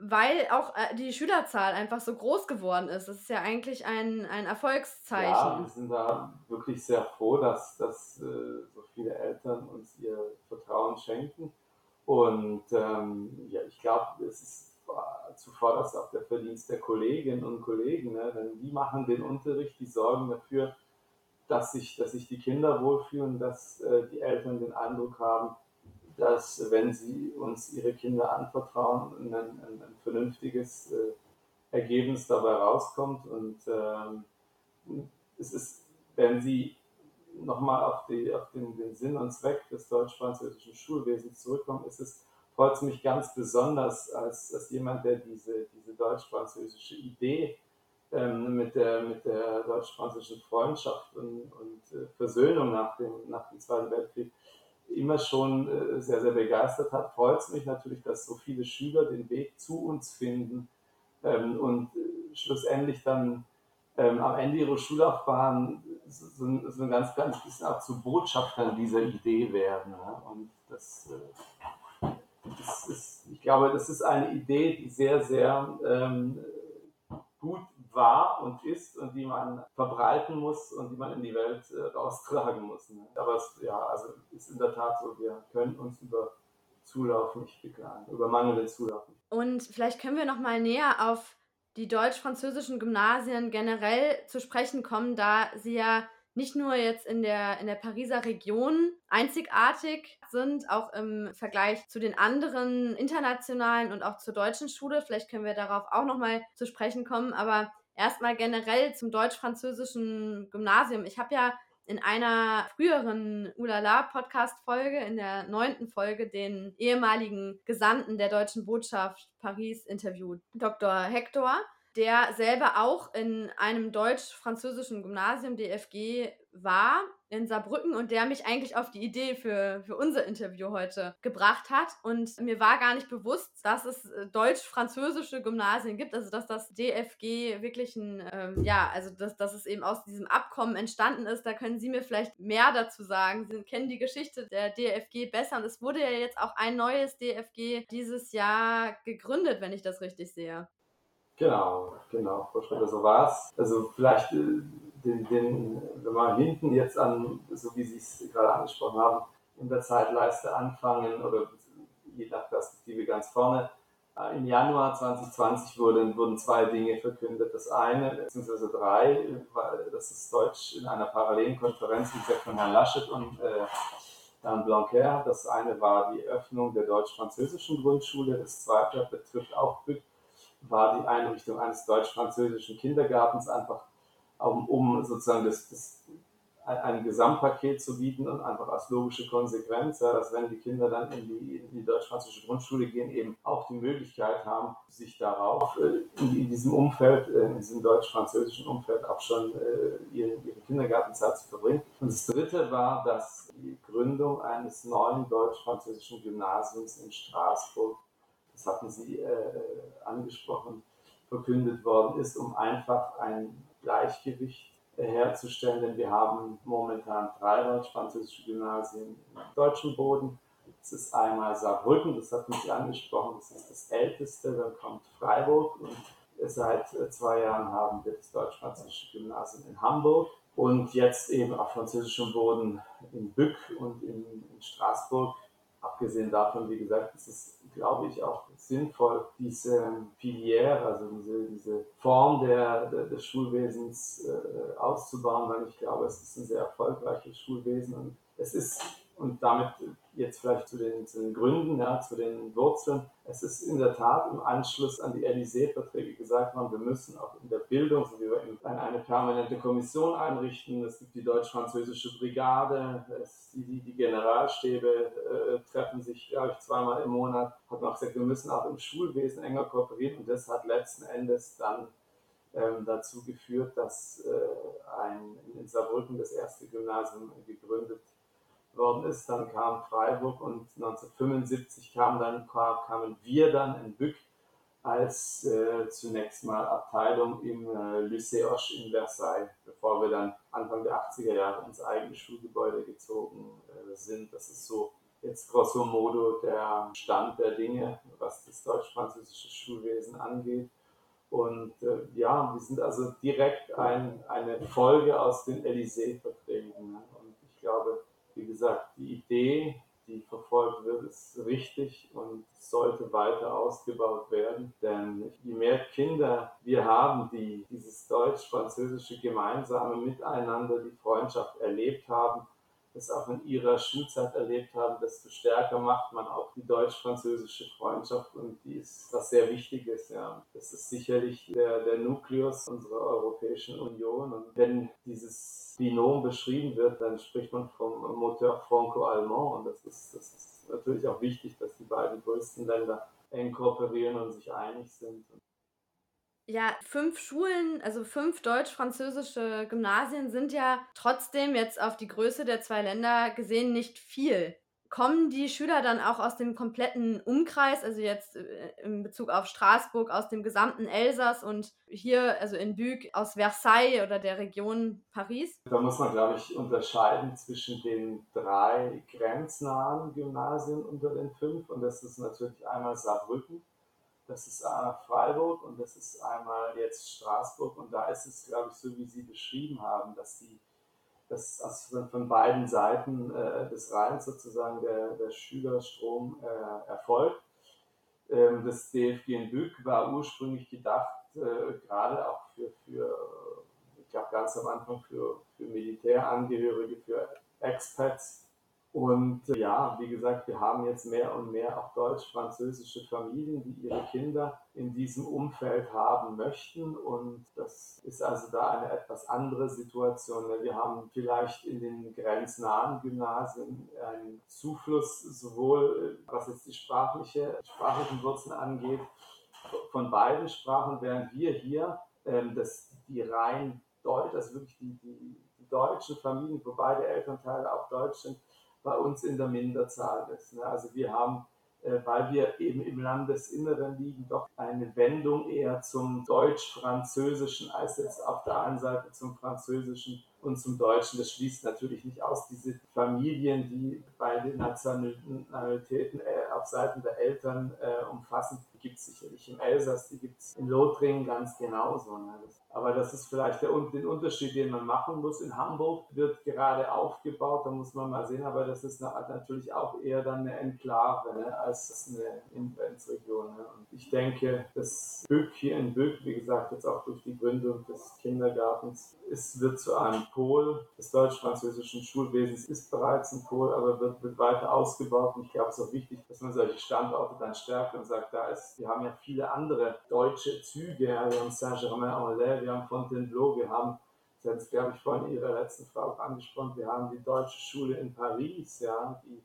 weil auch äh, die Schülerzahl einfach so groß geworden ist. Das ist ja eigentlich ein, ein Erfolgszeichen. Ja, wir sind da wirklich sehr froh, dass, dass äh, so viele Eltern uns ihr Vertrauen schenken. Und ähm, ja, ich glaube, es ist zuvorderst auch der Verdienst der Kolleginnen und Kollegen, ne? denn die machen den Unterricht, die sorgen dafür, dass sich, dass sich die Kinder wohlfühlen, dass äh, die Eltern den Eindruck haben, dass wenn sie uns ihre Kinder anvertrauen, ein, ein, ein vernünftiges äh, Ergebnis dabei rauskommt. Und ähm, es ist, wenn sie nochmal auf, die, auf den, den, Sinn und Zweck des deutsch-französischen Schulwesens zurückkommen, ist es, freut es mich ganz besonders als, als jemand, der diese, diese deutsch-französische Idee ähm, mit der, mit der deutsch-französischen Freundschaft und, und äh, Versöhnung nach dem, nach dem Zweiten Weltkrieg immer schon äh, sehr, sehr begeistert hat, freut es mich natürlich, dass so viele Schüler den Weg zu uns finden ähm, und äh, schlussendlich dann ähm, am Ende ihrer Schullaufbahn so, ein ganz kleines bisschen auch zu Botschaftern dieser Idee werden. Und das, äh, das, ist, ich glaube, das ist eine Idee, die sehr, sehr ähm, gut war und ist und die man verbreiten muss und die man in die Welt äh, raustragen muss. Ne? Aber es ja, also ist in der Tat so, wir können uns über Zulauf nicht beklagen, über mangelnden Zulauf. Und vielleicht können wir noch mal näher auf die deutsch-französischen Gymnasien generell zu sprechen kommen, da sie ja nicht nur jetzt in der, in der Pariser Region einzigartig sind, auch im Vergleich zu den anderen internationalen und auch zur deutschen Schule. Vielleicht können wir darauf auch nochmal zu sprechen kommen, aber erstmal generell zum deutsch-französischen Gymnasium. Ich habe ja in einer früheren Ulala-Podcast-Folge, in der neunten Folge, den ehemaligen Gesandten der deutschen Botschaft Paris interviewt, Dr. Hector der selber auch in einem deutsch-französischen Gymnasium DFG war in Saarbrücken und der mich eigentlich auf die Idee für, für unser Interview heute gebracht hat. Und mir war gar nicht bewusst, dass es äh, deutsch-französische Gymnasien gibt, also dass das DFG wirklich ein, ähm, ja, also dass, dass es eben aus diesem Abkommen entstanden ist. Da können Sie mir vielleicht mehr dazu sagen. Sie kennen die Geschichte der DFG besser und es wurde ja jetzt auch ein neues DFG dieses Jahr gegründet, wenn ich das richtig sehe. Genau, genau, Frau Schroeder, so war es. Also vielleicht, äh, den, den, wenn wir hinten jetzt an, so wie Sie es gerade angesprochen haben, in der Zeitleiste anfangen oder je nach Perspektive ganz vorne. Äh, Im Januar 2020 wurden, wurden zwei Dinge verkündet. Das eine, beziehungsweise drei, das ist Deutsch in einer parallelen Konferenz, von Herrn Laschet und äh, Herrn Blanquer. Das eine war die Öffnung der deutsch-französischen Grundschule. Das zweite betrifft auch war die Einrichtung eines deutsch-französischen Kindergartens einfach, um, um sozusagen das, das ein Gesamtpaket zu bieten und einfach als logische Konsequenz, ja, dass wenn die Kinder dann in die, in die deutsch-französische Grundschule gehen, eben auch die Möglichkeit haben, sich darauf äh, in, diesem Umfeld, äh, in diesem deutsch-französischen Umfeld auch schon äh, ihre, ihre Kindergartenzeit zu verbringen. Und das Dritte war, dass die Gründung eines neuen deutsch-französischen Gymnasiums in Straßburg, das hatten Sie äh, angesprochen, verkündet worden ist, um einfach ein Gleichgewicht herzustellen, denn wir haben momentan drei deutsch-französische Gymnasien im deutschen Boden. Das ist einmal Saarbrücken, das hat mich angesprochen, das ist das älteste, dann kommt Freiburg und seit zwei Jahren haben wir das deutsch-französische Gymnasium in Hamburg und jetzt eben auf französischem Boden in Bück und in, in Straßburg. Abgesehen davon, wie gesagt, ist es glaube ich, auch sinnvoll, diese Filière, also diese, diese Form der, der, des Schulwesens äh, auszubauen, weil ich glaube, es ist ein sehr erfolgreiches Schulwesen und es ist und damit jetzt vielleicht zu den, zu den Gründen, ja, zu den Wurzeln. Es ist in der Tat im Anschluss an die Élysée-Verträge gesagt worden, wir müssen auch in der Bildung, so wie wir eine permanente Kommission einrichten. Es gibt die deutsch-französische Brigade, es, die, die, Generalstäbe äh, treffen sich, glaube ich, zweimal im Monat. Hat man auch gesagt, wir müssen auch im Schulwesen enger kooperieren und das hat letzten Endes dann ähm, dazu geführt, dass äh, ein, in Saarbrücken das erste Gymnasium gegründet worden ist. Dann kam Freiburg und 1975 kam dann, kamen wir dann in Bück als äh, zunächst mal Abteilung im äh, Lycée Hoche in Versailles, bevor wir dann Anfang der 80er Jahre ins eigene Schulgebäude gezogen äh, sind. Das ist so jetzt grosso modo der Stand der Dinge, was das deutsch-französische Schulwesen angeht. Und äh, ja, wir sind also direkt ein, eine Folge aus den Élysée-Verträgen. Ne? Und ich glaube, wie gesagt, die Idee, die verfolgt wird, ist richtig und sollte weiter ausgebaut werden. Denn je mehr Kinder wir haben, die dieses deutsch-französische gemeinsame Miteinander, die Freundschaft erlebt haben, das auch in ihrer Schulzeit erlebt haben, desto stärker macht man auch die deutsch-französische Freundschaft und die ist was sehr Wichtiges. Ja. Das ist sicherlich der, der Nukleus unserer Europäischen Union und wenn dieses Binom beschrieben wird, dann spricht man vom Moteur franco-allemand und das ist, das ist natürlich auch wichtig, dass die beiden größten Länder eng kooperieren und sich einig sind. Ja, fünf Schulen, also fünf deutsch-französische Gymnasien sind ja trotzdem jetzt auf die Größe der zwei Länder gesehen nicht viel kommen die Schüler dann auch aus dem kompletten Umkreis, also jetzt äh, in Bezug auf Straßburg, aus dem gesamten Elsass und hier, also in Büg, aus Versailles oder der Region Paris? Da muss man, glaube ich, unterscheiden zwischen den drei grenznahen Gymnasien unter den fünf und das ist natürlich einmal Saarbrücken, das ist einmal Freiburg und das ist einmal jetzt Straßburg und da ist es, glaube ich, so wie Sie beschrieben haben, dass die dass also von beiden Seiten äh, des Rheins sozusagen der, der Schülerstrom äh, erfolgt. Ähm, das DFG in Bück war ursprünglich gedacht, äh, gerade auch für, für ich glaube ganz am Anfang für, für Militärangehörige, für Expats, und äh, ja, wie gesagt, wir haben jetzt mehr und mehr auch deutsch-französische Familien, die ihre Kinder in diesem Umfeld haben möchten. Und das ist also da eine etwas andere Situation. Wir haben vielleicht in den grenznahen Gymnasien einen Zufluss, sowohl äh, was jetzt die sprachliche, sprachlichen Wurzeln angeht, von beiden Sprachen, während wir hier ähm, das, die rein Deutsch, also wirklich die, die, die deutschen Familien, wo beide Elternteile auch Deutsch sind, bei uns in der Minderzahl ist. Ne? Also wir haben, äh, weil wir eben im Landesinneren liegen, doch eine Wendung eher zum Deutsch-Französischen als jetzt auf der einen Seite zum Französischen und zum Deutschen. Das schließt natürlich nicht aus, diese Familien, die beide Nationalitäten äh, auf Seiten der Eltern äh, umfassen, gibt es sicherlich im Elsass, die gibt es in Lothringen ganz genauso. Ne? Aber das ist vielleicht der, den Unterschied, den man machen muss. In Hamburg wird gerade aufgebaut, da muss man mal sehen, aber das ist natürlich auch eher dann eine Enklave ne, als eine Ingrenzregion. Ne? Und ich denke, das Bück hier in Bück, wie gesagt, jetzt auch durch die Gründung des Kindergartens, es wird zu einem Pol des deutsch-französischen Schulwesens, ist bereits ein Pol, aber wird, wird weiter ausgebaut. Und ich glaube, es ist auch wichtig, dass man solche Standorte dann stärkt und sagt, da ist, wir haben ja viele andere deutsche Züge, wir haben Saint-Germain-en-Laye, wir haben Fontainebleau, wir haben das glaube ich vorhin in Ihrer letzten Frage angesprochen, wir haben die deutsche Schule in Paris, ja, die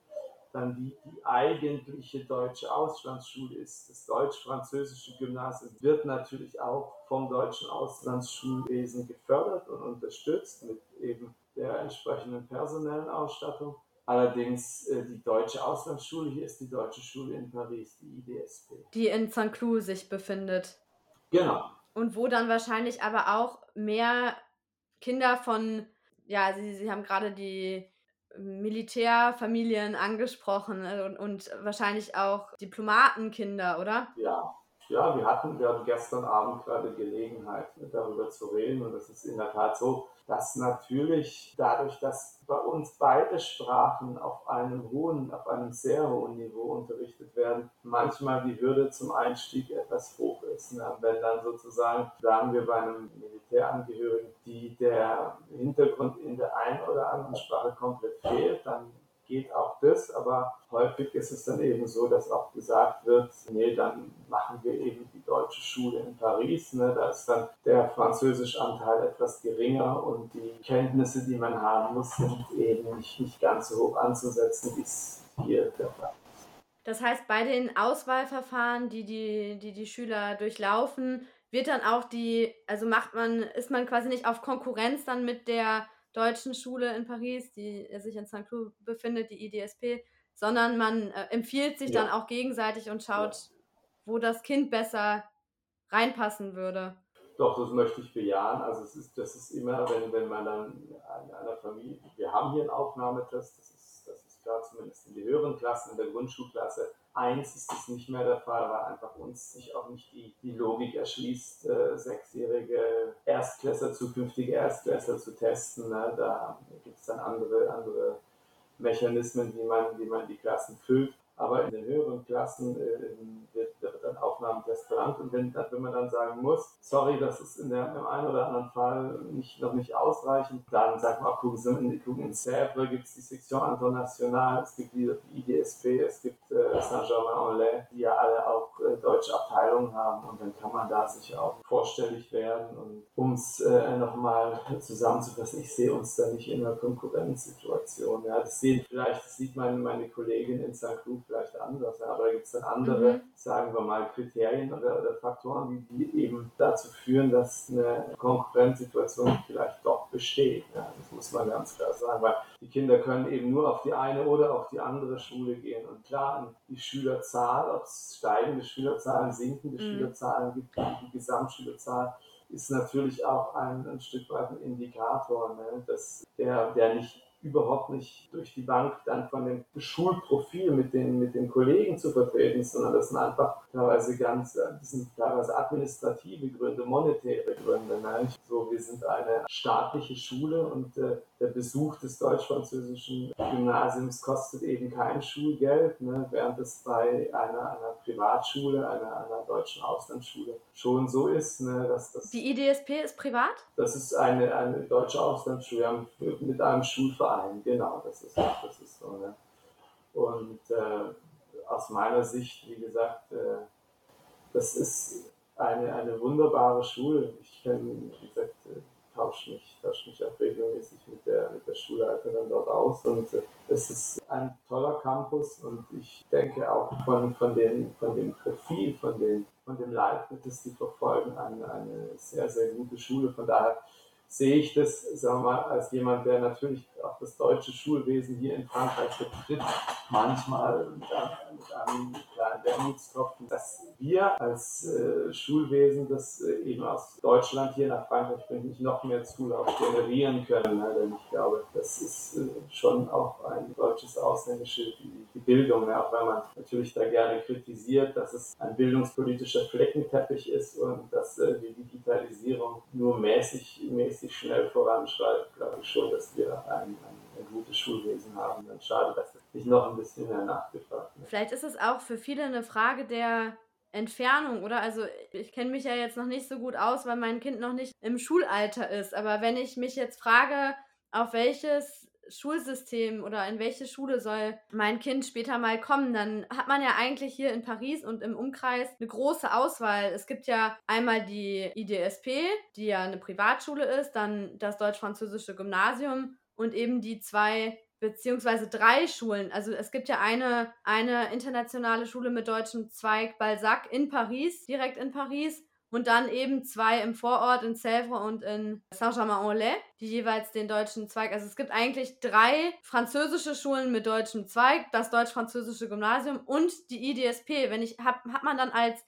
dann die, die eigentliche deutsche Auslandsschule ist. Das deutsch-französische Gymnasium wird natürlich auch vom deutschen Auslandsschulwesen gefördert und unterstützt mit eben der entsprechenden personellen Ausstattung. Allerdings äh, die deutsche Auslandsschule hier ist die deutsche Schule in Paris, die IDSP. Die in St. Cloud sich befindet. Genau. Und wo dann wahrscheinlich aber auch mehr Kinder von, ja, Sie, Sie haben gerade die Militärfamilien angesprochen äh, und, und wahrscheinlich auch Diplomatenkinder, oder? Ja, ja, wir hatten, wir hatten gestern Abend gerade Gelegenheit, darüber zu reden. Und es ist in der Tat so, dass natürlich dadurch, dass bei uns beide Sprachen auf einem hohen, auf einem sehr hohen Niveau unterrichtet werden, manchmal die Hürde zum Einstieg etwas hoch ist. Ne? Wenn dann sozusagen, sagen wir bei einem Militärangehörigen, die der Hintergrund in der einen oder anderen Sprache komplett fehlt, dann geht auch das, aber häufig ist es dann eben so, dass auch gesagt wird, nee, dann machen wir eben die deutsche Schule in Paris, ne? da ist dann der französische Anteil etwas geringer und die Kenntnisse, die man haben muss, sind eben nicht, nicht ganz so hoch anzusetzen, wie es hier der Fall ist. Das heißt, bei den Auswahlverfahren, die die, die die Schüler durchlaufen, wird dann auch die, also macht man, ist man quasi nicht auf Konkurrenz dann mit der deutschen Schule in Paris, die sich in St. Cloud befindet, die IDSP, sondern man äh, empfiehlt sich ja. dann auch gegenseitig und schaut, ja. wo das Kind besser reinpassen würde. Doch, das möchte ich bejahen. Also es ist, das ist immer, wenn, wenn man dann in einer Familie, wir haben hier einen Aufnahmetest, das ist, das ist klar, zumindest in den höheren Klassen, in der Grundschulklasse, 1 ist es nicht mehr der Fall, weil einfach uns sich auch nicht die, die Logik erschließt, äh, sechsjährige Erstklässler, zukünftige Erstklässler zu testen. Ne? Da gibt es dann andere, andere Mechanismen, wie man, wie man die Klassen füllt. Aber in den höheren Klassen äh, wird, dann Aufnahmetest verlangt. Und wenn, wenn man dann sagen muss, sorry, das ist in der, im einen oder anderen Fall nicht, noch nicht ausreichend, dann sagt man auch, gucken Sie in, gucken in Sèvres, gibt es die Section Internationale, es gibt die, IDSP, es gibt äh, Saint-Germain-en-Laye, die ja alle auch äh, deutsche Abteilungen haben. Und dann kann man da sich auch vorstellig werden. Und um es äh, nochmal zusammenzufassen, ich sehe uns da nicht in einer Konkurrenzsituation. Ja, das sehen vielleicht, das sieht meine, meine Kollegin in St. Cloud vielleicht anders. Ja, aber da gibt es dann andere, mhm. sagen wir mal, Kriterien oder, oder Faktoren, die, die, eben dazu führen, dass eine Konkurrenzsituation vielleicht doch besteht. Ja, das muss man ganz klar sagen, weil die Kinder können eben nur auf die eine oder auf die andere Schule gehen. Und klar, die Schülerzahl, ob es steigende Schülerzahlen, sinkende mhm. Schülerzahlen gibt, die Gesamtschülerzahl, ist natürlich auch ein, ein Stück weit ein Indikator, ne, dass der, der nicht überhaupt nicht durch die Bank dann von dem Schulprofil mit den, mit den Kollegen zu vertreten, sondern das sind einfach teilweise ganz, äh, das sind teilweise administrative Gründe, monetäre Gründe. Ne? So, wir sind eine staatliche Schule und äh, der Besuch des deutsch-französischen Gymnasiums kostet eben kein Schulgeld, ne? während es bei einer, einer Privatschule, einer, einer deutschen Auslandsschule schon so ist, ne? dass das... Die IDSP ist privat? Das ist eine, eine deutsche Auslandsschule mit einem Schulverein, genau, das ist, das ist so. Ne? Und äh, aus meiner Sicht, wie gesagt, äh, das ist eine, eine wunderbare Schule. Ich kenne, wie gesagt, äh, tausche mich, tausche mich auch regelmäßig mit der, mit der Schulleiterin dort aus. Und äh, es ist ein toller Campus und ich denke auch von, von, den, von dem Profil, von, den, von dem Leitbild, das die verfolgen, eine, eine sehr, sehr gute Schule. Von daher sehe ich das, sagen wir mal, als jemand, der natürlich auch das deutsche Schulwesen hier in Frankreich vertritt, manchmal einem kleinen Wermutstropfen, dass wir als äh, Schulwesen, das äh, eben aus Deutschland hier nach Frankreich bringt, nicht noch mehr Zulauf generieren können. Ne? Denn ich glaube, das ist äh, schon auch ein deutsches Aushängeschild, die, Bildung, ne? auch wenn man natürlich da gerne kritisiert, dass es ein bildungspolitischer Fleckenteppich ist und dass äh, die Digitalisierung nur mäßig, mäßig schnell voranschreitet, glaube ich schon, dass wir ein, ein, ein gutes Schulwesen haben. Dann schade, dass es nicht noch ein bisschen mehr nachgefragt. Vielleicht ist es auch für viele eine Frage der Entfernung, oder? Also ich kenne mich ja jetzt noch nicht so gut aus, weil mein Kind noch nicht im Schulalter ist. Aber wenn ich mich jetzt frage, auf welches Schulsystem oder in welche Schule soll mein Kind später mal kommen, dann hat man ja eigentlich hier in Paris und im Umkreis eine große Auswahl. Es gibt ja einmal die IDSP, die ja eine Privatschule ist, dann das deutsch-französische Gymnasium und eben die zwei beziehungsweise drei Schulen. Also es gibt ja eine, eine internationale Schule mit deutschem Zweig Balzac in Paris, direkt in Paris und dann eben zwei im Vorort in Sèvres und in Saint-Germain-en-Laye, die jeweils den deutschen Zweig. Also es gibt eigentlich drei französische Schulen mit deutschem Zweig, das deutsch-französische Gymnasium und die IDSP. Wenn ich hat, hat man dann als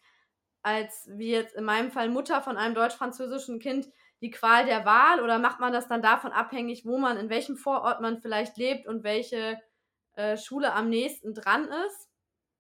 als wie jetzt in meinem Fall Mutter von einem deutsch-französischen Kind die Qual der Wahl oder macht man das dann davon abhängig, wo man, in welchem Vorort man vielleicht lebt und welche äh, Schule am nächsten dran ist?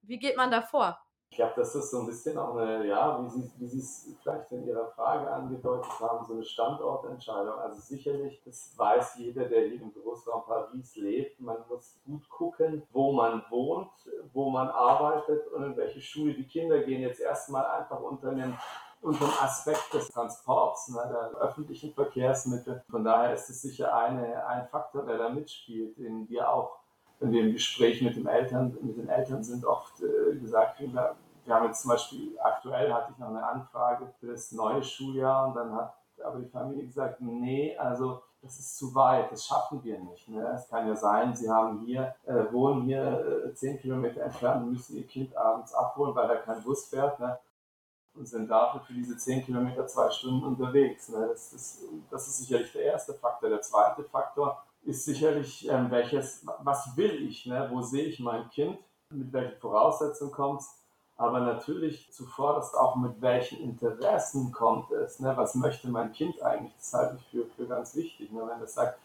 Wie geht man da vor? Ich glaube, das ist so ein bisschen auch eine, ja, wie Sie, wie Sie es vielleicht in Ihrer Frage angedeutet haben, so eine Standortentscheidung. Also sicherlich, das weiß jeder, der hier im Großraum Paris lebt. Man muss gut gucken, wo man wohnt, wo man arbeitet und in welche Schule. Die Kinder gehen jetzt erstmal einfach unter einem unter dem Aspekt des Transports, ne, der öffentlichen Verkehrsmittel. Von daher ist es sicher eine, ein Faktor, der da mitspielt, den wir auch wenn wir im Gespräch mit, dem Eltern, mit den Eltern sind, oft äh, gesagt kriegen, wir haben jetzt zum Beispiel, aktuell hatte ich noch eine Anfrage für das neue Schuljahr und dann hat aber die Familie gesagt, nee, also das ist zu weit, das schaffen wir nicht. Ne? Es kann ja sein, Sie haben hier, äh, wohnen hier äh, zehn Kilometer entfernt und müssen Ihr Kind abends abholen, weil da kein Bus fährt. Ne? Und sind dafür für diese zehn Kilometer zwei Stunden unterwegs. Ne? Das, ist, das ist sicherlich der erste Faktor. Der zweite Faktor ist sicherlich, ähm, welches, was will ich? Ne? Wo sehe ich mein Kind? Mit welchen Voraussetzungen kommt es? aber natürlich zuvorderst auch mit welchen Interessen kommt es, ne? was möchte mein Kind eigentlich, das halte ich für, für ganz wichtig, wenn es sagt,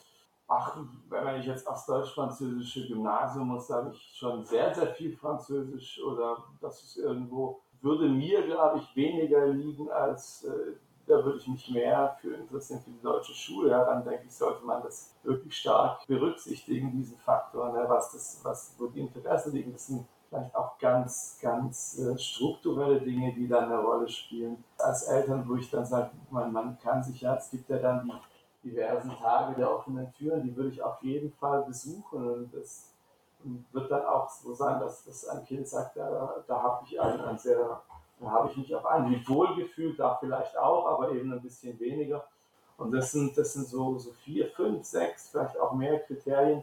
ach, wenn ich jetzt aufs deutsch-französische Gymnasium muss, sage ich schon sehr, sehr viel Französisch oder das ist irgendwo, würde mir, glaube ich, weniger liegen als, äh, da würde ich mich mehr für interessieren für die deutsche Schule, dann denke ich, sollte man das wirklich stark berücksichtigen, diesen Faktor, ne? was das, was, wo die Interessen liegen, das sind vielleicht auch ganz, ganz äh, strukturelle Dinge, die dann eine Rolle spielen. Als Eltern, wo ich dann sage, man, man kann sich ja, es gibt ja dann die diversen Tage der offenen Türen, die würde ich auf jeden Fall besuchen und es wird dann auch so sein, dass, dass ein Kind sagt, da, da habe ich ein, ein sehr, da habe ich mich auf ein Wohlgefühl, da vielleicht auch, aber eben ein bisschen weniger. Und das sind, das sind so, so vier, fünf, sechs, vielleicht auch mehr Kriterien,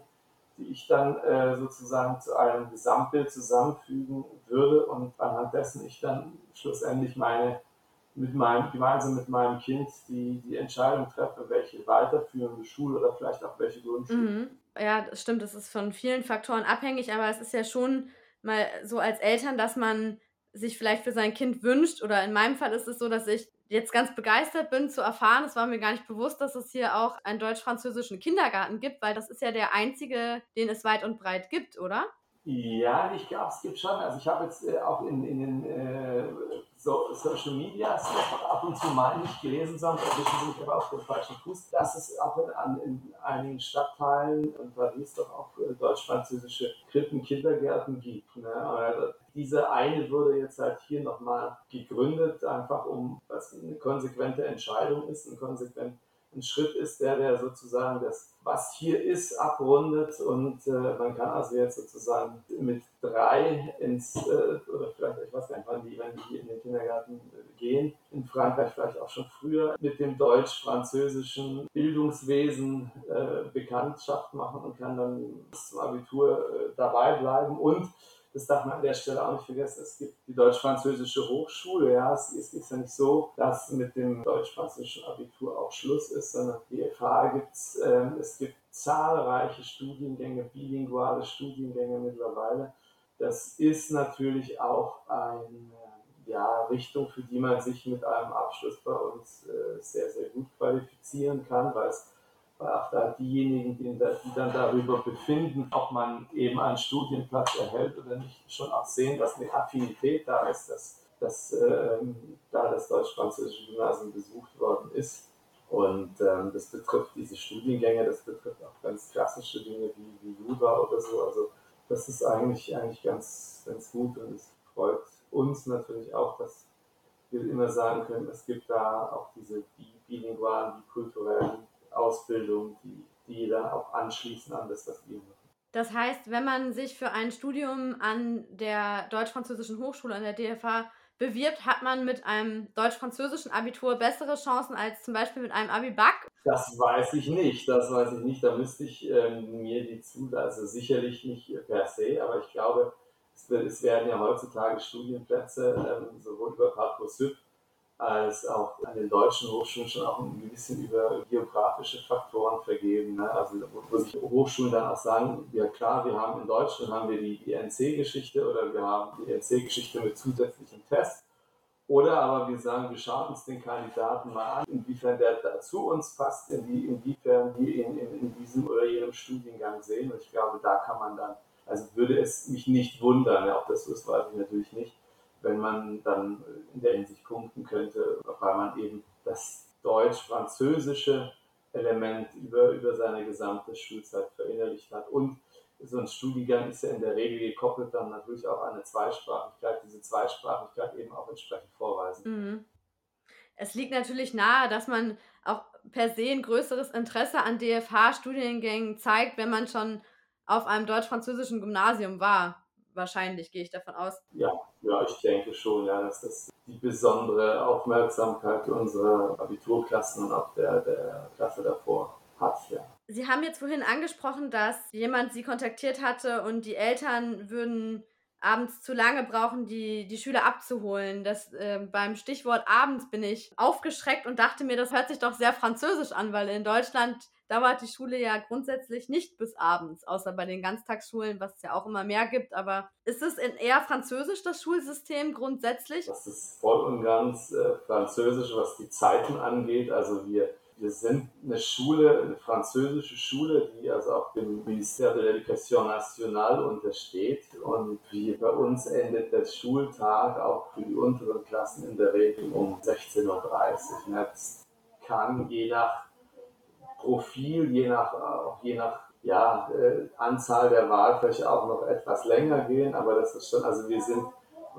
die ich dann äh, sozusagen zu einem Gesamtbild zusammenfügen würde und anhand dessen ich dann schlussendlich meine, mit meinem, gemeinsam mit meinem Kind die, die Entscheidung treffe, welche weiterführende Schule oder vielleicht auch welche Grundschule. Mhm. Ja, das stimmt, das ist von vielen Faktoren abhängig, aber es ist ja schon mal so als Eltern, dass man sich vielleicht für sein Kind wünscht oder in meinem Fall ist es so, dass ich jetzt ganz begeistert bin zu erfahren, es war mir gar nicht bewusst, dass es hier auch einen deutsch-französischen Kindergarten gibt, weil das ist ja der einzige, den es weit und breit gibt, oder? Ja, ich glaube, es gibt schon. Also ich habe jetzt äh, auch in, in den äh, so Social Media ab und zu mal nicht gelesen, sondern erwischen Sie aber auf den falschen Fuß, dass es auch in, in einigen Stadtteilen in Paris doch auch äh, deutsch-französische Krippen, Kindergärten gibt. Ne? Also diese eine wurde jetzt halt hier nochmal gegründet, einfach um, was eine konsequente Entscheidung ist, ein konsequent ein Schritt ist, der, der sozusagen das, was hier ist, abrundet und äh, man kann also jetzt sozusagen mit drei ins, äh, oder vielleicht, ich weiß gar nicht, wann die, wenn die in den Kindergarten äh, gehen, in Frankreich vielleicht auch schon früher, mit dem deutsch-französischen Bildungswesen äh, Bekanntschaft machen und kann dann bis zum Abitur äh, dabei bleiben. Und das darf man an der Stelle auch nicht vergessen, es gibt die deutsch-französische Hochschule. Ja, es ist ja nicht so, dass mit dem deutsch-französischen Abitur auch Schluss ist, sondern die FH gibt es, ähm, es gibt zahlreiche Studiengänge, bilinguale Studiengänge mittlerweile. Das ist natürlich auch eine ja, Richtung, für die man sich mit einem Abschluss bei uns äh, sehr, sehr gut qualifizieren kann, weil es auch da diejenigen, die, dann darüber befinden, ob man eben einen Studienplatz erhält oder nicht, schon auch sehen, dass eine Affinität da ist, dass, dass ähm, da das deutsch-französische Gymnasium besucht worden ist. Und ähm, das betrifft diese Studiengänge, das betrifft auch ganz klassische Dinge wie, wie Jura oder so. Also das ist eigentlich, eigentlich ganz, ganz gut und es freut uns natürlich auch, dass wir immer sagen können, es gibt da auch diese bilingualen, die kulturellen Ausbildung, die, die dann auch anschließen an das, was wir machen. Das heißt, wenn man sich für ein Studium an der Deutsch-Französischen Hochschule, an der DFH, bewirbt, hat man mit einem deutsch-französischen Abitur bessere Chancen als zum Beispiel mit einem Abi-Bac? Das weiß ich nicht, das weiß ich nicht. Da müsste ich ähm, mir die Zulassung, also sicherlich nicht per se, aber ich glaube, es, es werden ja heutzutage Studienplätze ähm, sowohl über Parcoursup als auch an den deutschen Hochschulen schon auch ein bisschen über geografische Faktoren vergeben. Ne? Also wo sich Hochschulen dann auch sagen, ja klar, wir haben in Deutschland haben wir die, die NC-Geschichte oder wir haben die NC-Geschichte mit zusätzlichen Tests. Oder aber wir sagen, wir schauen uns den Kandidaten mal an, inwiefern der zu uns passt, inwiefern wir ihn in, in diesem oder jenem Studiengang sehen. Und ich glaube, da kann man dann, also würde es mich nicht wundern, ja, ob das so ist, weiß ich natürlich nicht, wenn man dann in der Hinsicht punkten könnte, weil man eben das deutsch-französische Element über, über seine gesamte Schulzeit verinnerlicht hat. Und so ein Studiengang ist ja in der Regel gekoppelt dann natürlich auch an eine Zweisprachigkeit, diese Zweisprachigkeit eben auch entsprechend vorweisen. Mhm. Es liegt natürlich nahe, dass man auch per se ein größeres Interesse an DFH-Studiengängen zeigt, wenn man schon auf einem deutsch-französischen Gymnasium war. Wahrscheinlich gehe ich davon aus. Ja, ja, ich denke schon, ja, dass das die besondere Aufmerksamkeit unserer Abiturklassen und auch der, der Klasse davor hat, ja. Sie haben jetzt vorhin angesprochen, dass jemand Sie kontaktiert hatte und die Eltern würden abends zu lange brauchen, die, die Schüler abzuholen. Das, äh, beim Stichwort abends bin ich aufgeschreckt und dachte mir, das hört sich doch sehr französisch an, weil in Deutschland dauert die Schule ja grundsätzlich nicht bis abends, außer bei den Ganztagsschulen, was es ja auch immer mehr gibt. Aber ist es eher französisch, das Schulsystem grundsätzlich? Das ist voll und ganz äh, französisch, was die Zeiten angeht. Also wir wir sind eine Schule, eine französische Schule, die also auch dem Ministère de l'Éducation nationale untersteht. Und wie bei uns endet der Schultag auch für die unteren Klassen in der Regel um 16.30 Uhr. Das kann je nach Profil, je nach, auch je nach ja, äh, Anzahl der Wahlfläche auch noch etwas länger gehen, aber das ist schon, also wir sind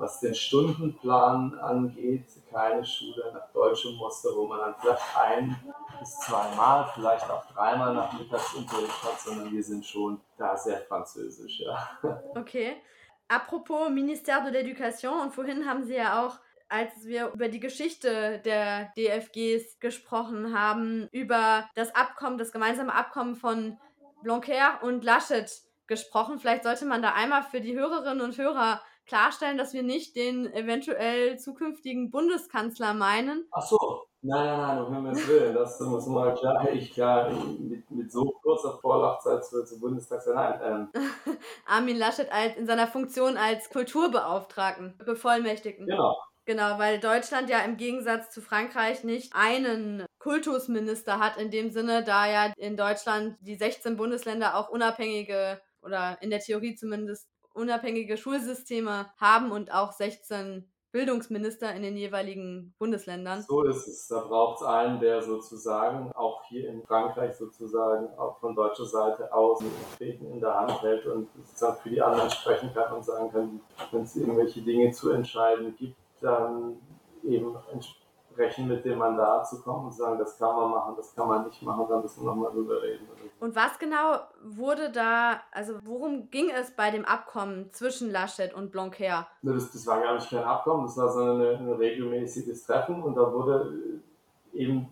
was den Stundenplan angeht, keine Schule nach deutschem Muster, wo man dann vielleicht ein bis zweimal, vielleicht auch dreimal nach Mittagsunterricht hat, sondern wir sind schon da sehr französisch, ja. Okay. Apropos Ministère de l'Éducation, und vorhin haben Sie ja auch als wir über die Geschichte der DFGs gesprochen haben, über das Abkommen, das gemeinsame Abkommen von Blanquer und Laschet gesprochen. Vielleicht sollte man da einmal für die Hörerinnen und Hörer klarstellen, dass wir nicht den eventuell zukünftigen Bundeskanzler meinen. Ach so, nein, nein, nein, um Himmels Willen, das muss mal klar, ich klar, mit, mit so kurzer Vorlaufzeit zu, zu Bundestagswahl, nein. Ähm. Armin Laschet als, in seiner Funktion als Kulturbeauftragten, Bevollmächtigten. Genau. Genau, weil Deutschland ja im Gegensatz zu Frankreich nicht einen Kultusminister hat, in dem Sinne, da ja in Deutschland die 16 Bundesländer auch unabhängige oder in der Theorie zumindest unabhängige Schulsysteme haben und auch 16 Bildungsminister in den jeweiligen Bundesländern. So ist es. Da braucht es einen, der sozusagen auch hier in Frankreich sozusagen auch von deutscher Seite aus Treten in der Hand hält und sozusagen für die anderen sprechen kann und sagen kann, wenn es irgendwelche Dinge zu entscheiden gibt, dann eben sprechen, mit dem Mandat zu kommen und sagen, das kann man machen, das kann man nicht machen, dann müssen wir nochmal drüber reden. Und was genau wurde da, also worum ging es bei dem Abkommen zwischen Laschet und Blanquer? Das, das war gar nicht kein Abkommen, das war so ein regelmäßiges Treffen und da wurde eben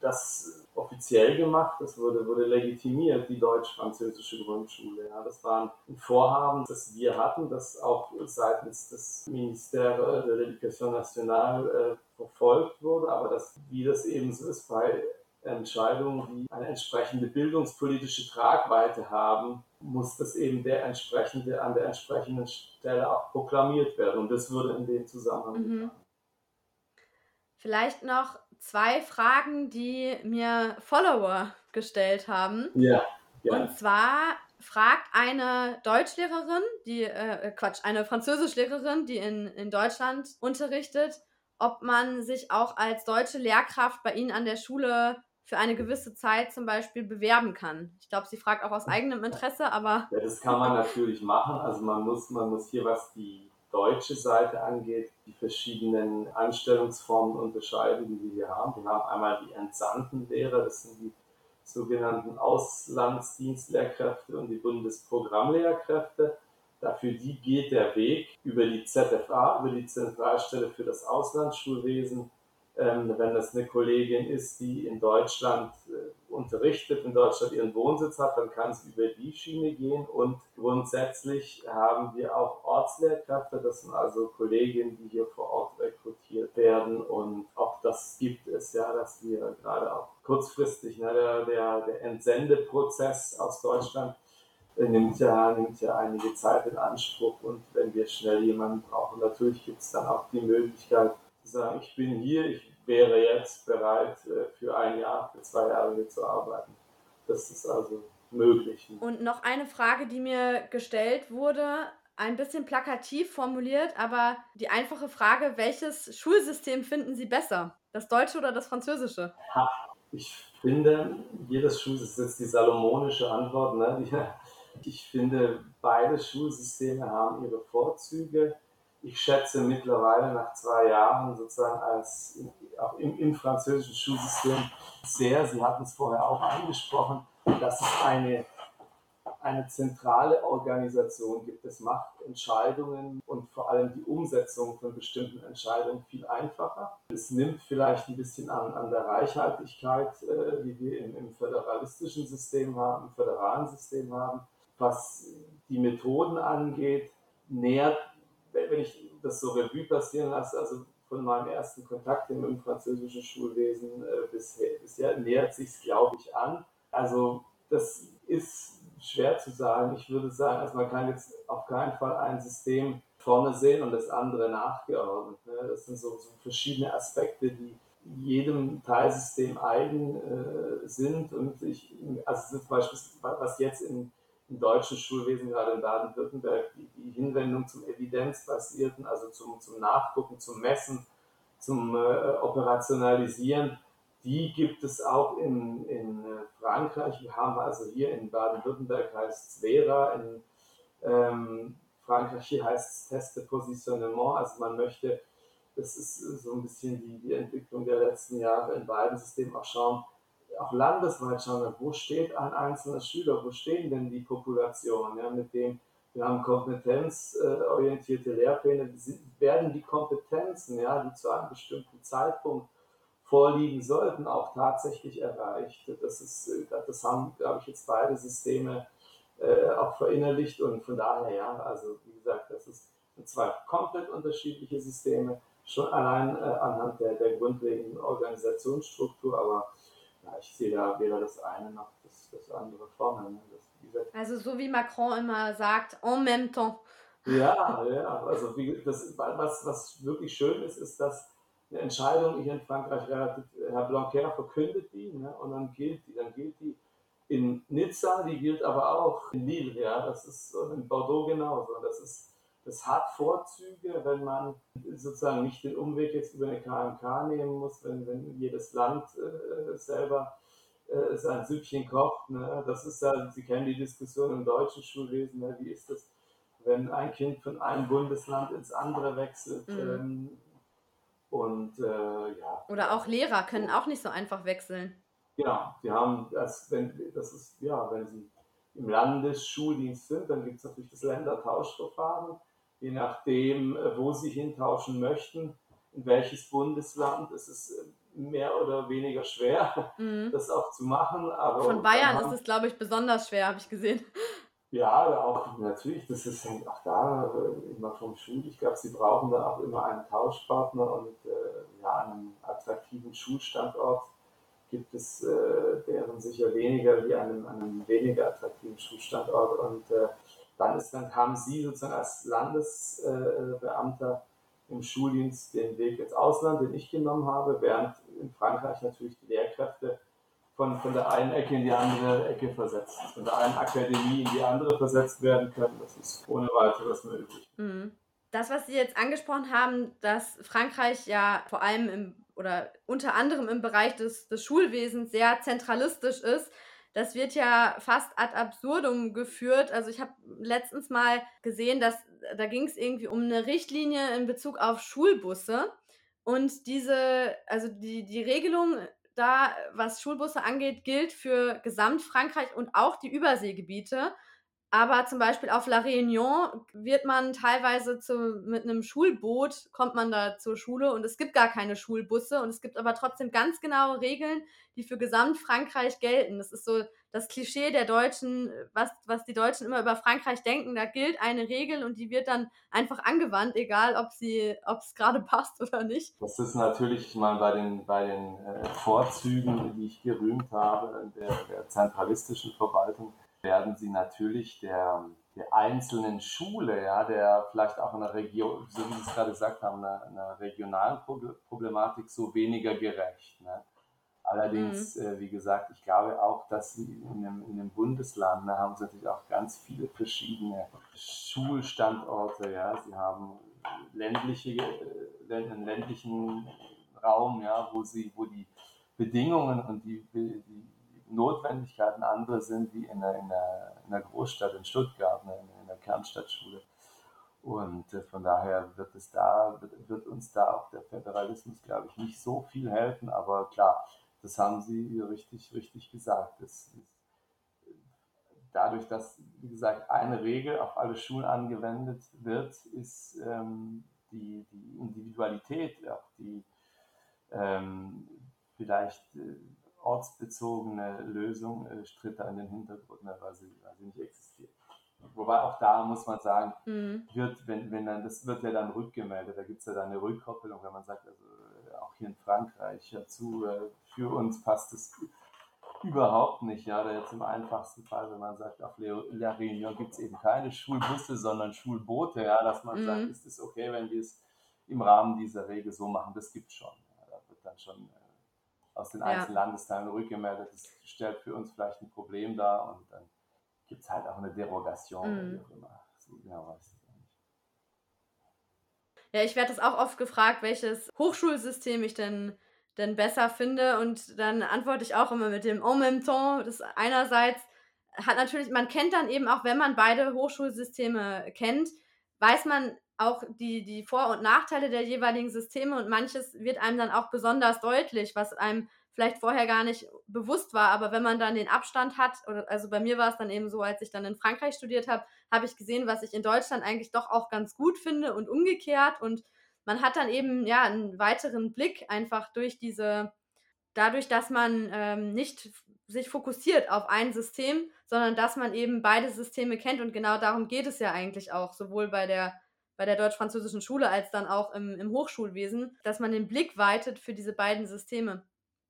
das offiziell gemacht, das wurde, wurde legitimiert, die deutsch-französische Grundschule. Ja, das war ein Vorhaben, das wir hatten, das auch seitens des Ministère de l'Éducation nationale äh, verfolgt wurde, aber das, wie das eben so ist bei Entscheidungen, die eine entsprechende bildungspolitische Tragweite haben, muss das eben der entsprechende, an der entsprechenden Stelle auch proklamiert werden. Und das würde in dem Zusammenhang mhm. Vielleicht noch zwei Fragen, die mir Follower gestellt haben. Ja. ja. Und zwar fragt eine Deutschlehrerin, die, äh, Quatsch, eine Französischlehrerin, die in, in Deutschland unterrichtet, ob man sich auch als deutsche Lehrkraft bei Ihnen an der Schule für eine gewisse Zeit zum Beispiel bewerben kann. Ich glaube, sie fragt auch aus eigenem Interesse, aber. Ja, das kann man natürlich machen. Also man muss, man muss hier, was die deutsche Seite angeht, die verschiedenen Anstellungsformen unterscheiden, die wir hier haben. Wir haben einmal die entsandten Lehrer, das sind die sogenannten Auslandsdienstlehrkräfte und die Bundesprogrammlehrkräfte. Dafür die geht der Weg über die ZFA, über die Zentralstelle für das Auslandsschulwesen. Ähm, wenn das eine Kollegin ist, die in Deutschland äh, unterrichtet, in Deutschland ihren Wohnsitz hat, dann kann es über die Schiene gehen. Und grundsätzlich haben wir auch Ortslehrkräfte, das sind also Kolleginnen, die hier vor Ort rekrutiert werden. Und auch das gibt es ja, dass wir gerade auch kurzfristig, ne, der, der, der Entsendeprozess aus Deutschland nimmt ja, nimmt ja einige Zeit in Anspruch und wenn wir schnell jemanden brauchen, natürlich gibt es dann auch die Möglichkeit sagen, ich bin hier, ich wäre jetzt bereit, äh, für ein Jahr, für zwei Jahre hier zu arbeiten. Das ist also möglich. Und noch eine Frage, die mir gestellt wurde, ein bisschen plakativ formuliert, aber die einfache Frage, welches Schulsystem finden Sie besser? Das deutsche oder das französische? Ich finde, jedes Schulsystem ist die salomonische Antwort. Ne? Ich finde, beide Schulsysteme haben ihre Vorzüge. Ich schätze mittlerweile nach zwei Jahren sozusagen als auch im, im französischen Schulsystem sehr, Sie hatten es vorher auch angesprochen, dass es eine, eine zentrale Organisation gibt. Es macht Entscheidungen und vor allem die Umsetzung von bestimmten Entscheidungen viel einfacher. Es nimmt vielleicht ein bisschen an, an der Reichhaltigkeit, äh, die wir im, im föderalistischen System haben, im föderalen System haben was die Methoden angeht, nähert, wenn ich das so Revue passieren lasse, also von meinem ersten Kontakt im, französischen Schulwesen äh, bisher, bisher nähert sich es, glaube ich, an. Also das ist schwer zu sagen. Ich würde sagen, also man kann jetzt auf keinen Fall ein System vorne sehen und das andere nachgeordnet. Ne? Das sind so, so, verschiedene Aspekte, die jedem Teilsystem eigen äh, sind. Und ich, also zum Beispiel, was jetzt in im deutschen Schulwesen, gerade in Baden-Württemberg, die, die, Hinwendung zum Evidenzbasierten, also zum, zum Nachgucken, zum Messen, zum äh, Operationalisieren, die gibt es auch in, in äh, Frankreich. Wir haben also hier in Baden-Württemberg heißt es Vera, in ähm, Frankreich hier heißt es Teste Positionnement, also man möchte, das ist so ein bisschen die, die Entwicklung der letzten Jahre in beiden Systemen auch schauen, auch landesweit schauen, wo steht ein einzelner Schüler, wo stehen denn die Populationen, ja, mit dem wir haben kompetenzorientierte Lehrpläne, werden die Kompetenzen, ja, die zu einem bestimmten Zeitpunkt vorliegen sollten, auch tatsächlich erreicht. Das, ist, das haben, glaube ich, jetzt beide Systeme äh, auch verinnerlicht und von daher, ja, also wie gesagt, das ist zwei komplett unterschiedliche Systeme, schon allein äh, anhand der, der grundlegenden Organisationsstruktur, aber ja, ich sehe da weder das eine noch das, das andere vorne. Ne? Das, also so wie Macron immer sagt, en même temps. Ja, ja, also wie, das, was, was wirklich schön ist, ist, dass eine Entscheidung hier in Frankreich relativ, Herr Blanquer verkündet die ne, und dann gilt die, dann gilt die in Nizza, die gilt aber auch in Lille, ja, das ist in Bordeaux genauso. Das ist das hat Vorzüge, wenn man sozusagen nicht den Umweg jetzt über eine KMK nehmen muss, wenn, wenn jedes Land äh, selber äh, sein Süppchen kocht. Ne? Das ist ja, Sie kennen die Diskussion im deutschen Schulwesen, ne? wie ist das, wenn ein Kind von einem Bundesland ins andere wechselt. Mhm. Ähm, und äh, ja. Oder auch Lehrer können auch nicht so einfach wechseln. Genau, die haben das, wenn das ist, ja, wenn sie im Landesschuldienst sind, dann gibt es natürlich das Ländertauschverfahren je nachdem, äh, wo sie hintauschen möchten, in welches Bundesland. Es ist äh, mehr oder weniger schwer, mhm. das auch zu machen. Aber Von Bayern haben, ist es, glaube ich, besonders schwer, habe ich gesehen. Ja, auch natürlich, das ist hängt auch da äh, immer vom Schul. Ich glaube, sie brauchen dann auch immer einen Tauschpartner und äh, ja, einen attraktiven Schulstandort gibt es äh, deren sicher weniger wie einen, einen weniger attraktiven Schulstandort. Und äh, dann haben Sie sozusagen als Landesbeamter im Schuldienst den Weg ins Ausland, den ich genommen habe, während in Frankreich natürlich die Lehrkräfte von, von der einen Ecke in die andere Ecke versetzt, von der einen Akademie in die andere versetzt werden können. Das ist ohne weiteres möglich. Mhm. Das, was Sie jetzt angesprochen haben, dass Frankreich ja vor allem im oder unter anderem im Bereich des, des Schulwesens sehr zentralistisch ist, das wird ja fast ad absurdum geführt. Also ich habe letztens mal gesehen, dass da ging es irgendwie um eine Richtlinie in Bezug auf Schulbusse. Und diese, also die, die Regelung, da, was Schulbusse angeht, gilt für Gesamtfrankreich und auch die Überseegebiete. Aber zum Beispiel auf La Réunion wird man teilweise zu, mit einem Schulboot, kommt man da zur Schule und es gibt gar keine Schulbusse und es gibt aber trotzdem ganz genaue Regeln, die für Gesamtfrankreich gelten. Das ist so das Klischee der Deutschen, was, was die Deutschen immer über Frankreich denken. Da gilt eine Regel und die wird dann einfach angewandt, egal ob sie, ob es gerade passt oder nicht. Das ist natürlich mal bei den, bei den äh, Vorzügen, die ich gerühmt habe, der, der zentralistischen Verwaltung werden sie natürlich der, der einzelnen Schule, ja, der vielleicht auch in der Region, so wie Sie es gerade gesagt haben, einer, einer regionalen Problematik so weniger gerecht. Ne? Allerdings, mhm. äh, wie gesagt, ich glaube auch, dass sie in einem, in einem Bundesland da haben sie natürlich auch ganz viele verschiedene Schulstandorte. Ja, sie haben ländliche, äh, einen ländlichen Raum, ja, wo sie, wo die Bedingungen und die, die Notwendigkeiten andere sind wie in einer, in einer, in einer Großstadt in Stuttgart, ne, in, in der Kernstadtschule. Und äh, von daher wird es da, wird, wird, uns da auch der Föderalismus, glaube ich, nicht so viel helfen. Aber klar, das haben Sie richtig, richtig gesagt. Es, dadurch, dass, wie gesagt, eine Regel auf alle Schulen angewendet wird, ist ähm, die, die Individualität, auch die ähm, vielleicht äh, ortsbezogene Lösung äh, tritt da in den Hintergrund, ne, weil, sie, weil sie nicht existiert. Wobei auch da muss man sagen, mhm. wird, wenn, wenn dann, das wird ja dann rückgemeldet, da gibt es ja dann eine Rückkoppelung, wenn man sagt, also äh, auch hier in Frankreich, dazu, äh, für uns passt es überhaupt nicht. Ja, da jetzt im einfachsten Fall, wenn man sagt, auf La Réunion gibt es eben keine Schulbusse, sondern Schulboote, ja, dass man mhm. sagt, ist es okay, wenn wir es im Rahmen dieser Regel so machen, das gibt es schon. Ja, da wird dann schon äh, aus den einzelnen ja. Landesteilen rückgemeldet. Das stellt für uns vielleicht ein Problem dar und dann gibt es halt auch eine Derogation, mhm. wie auch immer. So genau weiß ich nicht. Ja, ich werde das auch oft gefragt, welches Hochschulsystem ich denn, denn besser finde und dann antworte ich auch immer mit dem en même temps. Das einerseits hat natürlich, man kennt dann eben auch, wenn man beide Hochschulsysteme kennt, weiß man auch die, die Vor- und Nachteile der jeweiligen Systeme und manches wird einem dann auch besonders deutlich, was einem vielleicht vorher gar nicht bewusst war. Aber wenn man dann den Abstand hat, oder, also bei mir war es dann eben so, als ich dann in Frankreich studiert habe, habe ich gesehen, was ich in Deutschland eigentlich doch auch ganz gut finde und umgekehrt. Und man hat dann eben ja einen weiteren Blick einfach durch diese, dadurch, dass man ähm, nicht sich fokussiert auf ein System, sondern dass man eben beide Systeme kennt. Und genau darum geht es ja eigentlich auch, sowohl bei der bei der deutsch-französischen Schule als dann auch im, im Hochschulwesen, dass man den Blick weitet für diese beiden Systeme.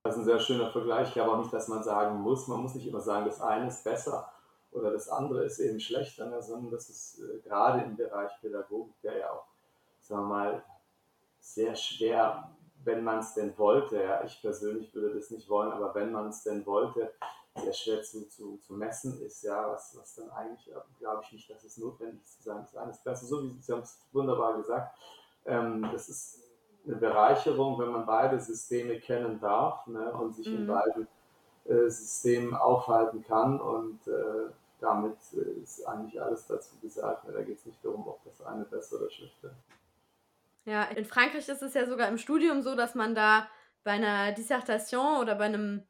Das ist ein sehr schöner Vergleich. Ich glaube auch nicht, dass man sagen muss, man muss nicht immer sagen, das eine ist besser oder das andere ist eben schlechter, ne, sondern das ist äh, gerade im Bereich Pädagogik, der ja auch, sagen wir mal, sehr schwer, wenn man es denn wollte, ja, ich persönlich würde das nicht wollen, aber wenn man es denn wollte, sehr schwer zu, zu, zu messen ist, ja, was, was dann eigentlich, glaube ich nicht, dass es notwendig zu sein ist. Beste, so wie Sie haben es wunderbar gesagt, ähm, das ist eine Bereicherung, wenn man beide Systeme kennen darf ne, und sich mhm. in beiden äh, Systemen aufhalten kann und äh, damit äh, ist eigentlich alles dazu gesagt. Ne, da geht es nicht darum, ob das eine besser oder schlechter. Ja, in Frankreich ist es ja sogar im Studium so, dass man da bei einer Dissertation oder bei einem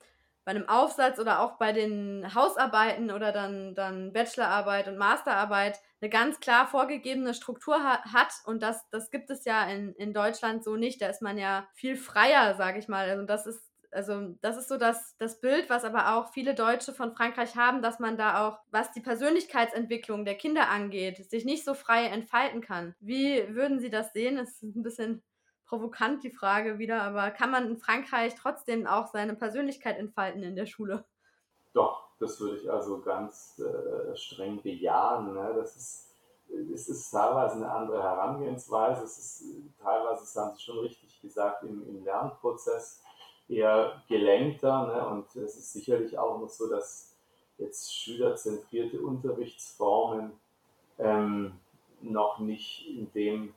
bei einem Aufsatz oder auch bei den Hausarbeiten oder dann, dann Bachelorarbeit und Masterarbeit eine ganz klar vorgegebene Struktur ha hat. Und das, das gibt es ja in, in Deutschland so nicht. Da ist man ja viel freier, sage ich mal. Also das ist, also das ist so das, das Bild, was aber auch viele Deutsche von Frankreich haben, dass man da auch, was die Persönlichkeitsentwicklung der Kinder angeht, sich nicht so frei entfalten kann. Wie würden Sie das sehen? Das ist ein bisschen provokant die Frage wieder, aber kann man in Frankreich trotzdem auch seine Persönlichkeit entfalten in der Schule? Doch, das würde ich also ganz äh, streng bejahen. Ne? Das ist, es ist teilweise eine andere Herangehensweise. Es ist teilweise, das haben Sie schon richtig gesagt, im, im Lernprozess eher gelenkter. Ne? Und es ist sicherlich auch noch so, dass jetzt schülerzentrierte Unterrichtsformen ähm, noch nicht in dem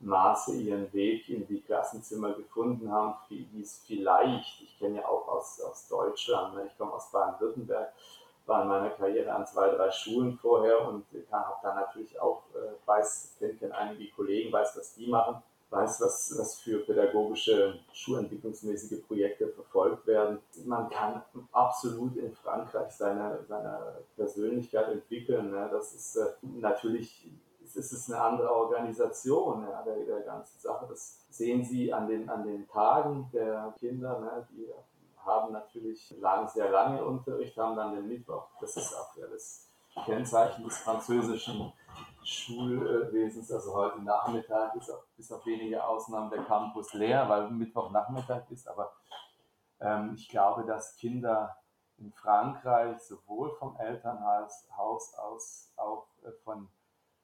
Maße ihren Weg in die Klassenzimmer gefunden haben, wie es vielleicht, ich kenne ja auch aus, aus Deutschland, ne? ich komme aus Baden-Württemberg, war in meiner Karriere an zwei, drei Schulen vorher und habe da natürlich auch, äh, weiß, kenne kenn einige Kollegen, weiß, was die machen. weiß, was, was für pädagogische, schulentwicklungsmäßige Projekte verfolgt werden. Man kann absolut in Frankreich seine, seine Persönlichkeit entwickeln. Ne? Das ist äh, natürlich es ist eine andere Organisation ja, der, der ganzen Sache. Das sehen Sie an den, an den Tagen der Kinder. Ne? Die haben natürlich lang, sehr lange Unterricht, haben dann den Mittwoch. Das ist auch ja, das Kennzeichen des französischen Schulwesens. Also heute Nachmittag ist auch, bis auf wenige Ausnahmen der Campus leer, weil Mittwochnachmittag ist. Aber ähm, ich glaube, dass Kinder in Frankreich sowohl vom Elternhaus aus, auch äh, von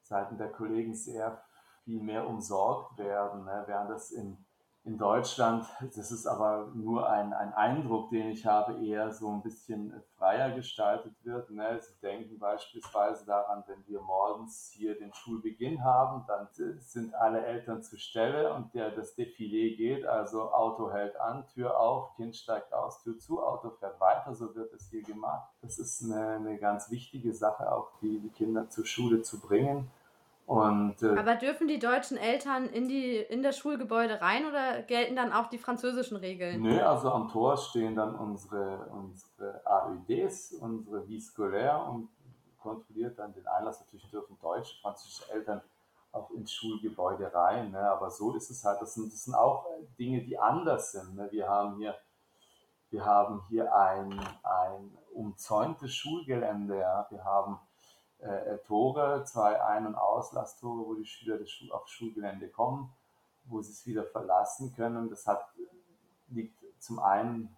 Seiten der Kollegen sehr viel mehr umsorgt werden, ne? während das in in Deutschland, das ist aber nur ein, ein Eindruck, den ich habe, eher so ein bisschen freier gestaltet wird. Ne? Sie denken beispielsweise daran, wenn wir morgens hier den Schulbeginn haben, dann sind alle Eltern zur Stelle und der, das Defilé geht, also Auto hält an, Tür auf, Kind steigt aus, Tür zu, Auto fährt weiter, so wird es hier gemacht. Das ist eine, eine ganz wichtige Sache, auch die, die Kinder zur Schule zu bringen. Und, äh, Aber dürfen die deutschen Eltern in, die, in das Schulgebäude rein oder gelten dann auch die französischen Regeln? Nö, also am Tor stehen dann unsere, unsere AUDs, unsere Vie scolaire und kontrolliert dann den Einlass. Natürlich dürfen deutsche, französische Eltern auch ins Schulgebäude rein. Ne? Aber so ist es halt. Das sind, das sind auch Dinge, die anders sind. Ne? Wir haben hier, wir haben hier ein, ein umzäuntes Schulgelände. Ja? Wir haben äh, Tore, zwei Ein- und Auslasstore, wo die Schüler das Schul aufs Schulgelände kommen, wo sie es wieder verlassen können. Das hat, liegt zum einen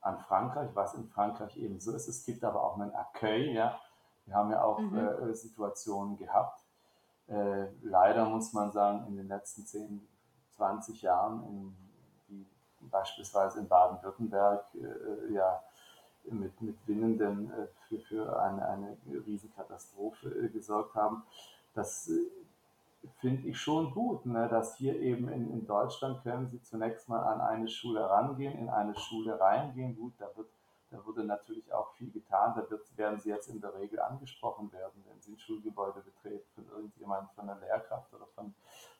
an Frankreich, was in Frankreich eben so ist. Es gibt aber auch einen Accueil. Ja. Wir haben ja auch mhm. äh, Situationen gehabt. Äh, leider muss man sagen, in den letzten 10, 20 Jahren, in, die beispielsweise in Baden-Württemberg äh, ja mit, mit Winnenden äh, für, für eine, eine Riesenkatastrophe äh, gesorgt haben. Das äh, finde ich schon gut, ne, dass hier eben in, in Deutschland können Sie zunächst mal an eine Schule rangehen, in eine Schule reingehen. Gut, da wird da wurde natürlich auch viel getan. Da wird, werden Sie jetzt in der Regel angesprochen werden, wenn Sie ein Schulgebäude betreten von irgendjemandem, von der Lehrkraft oder von,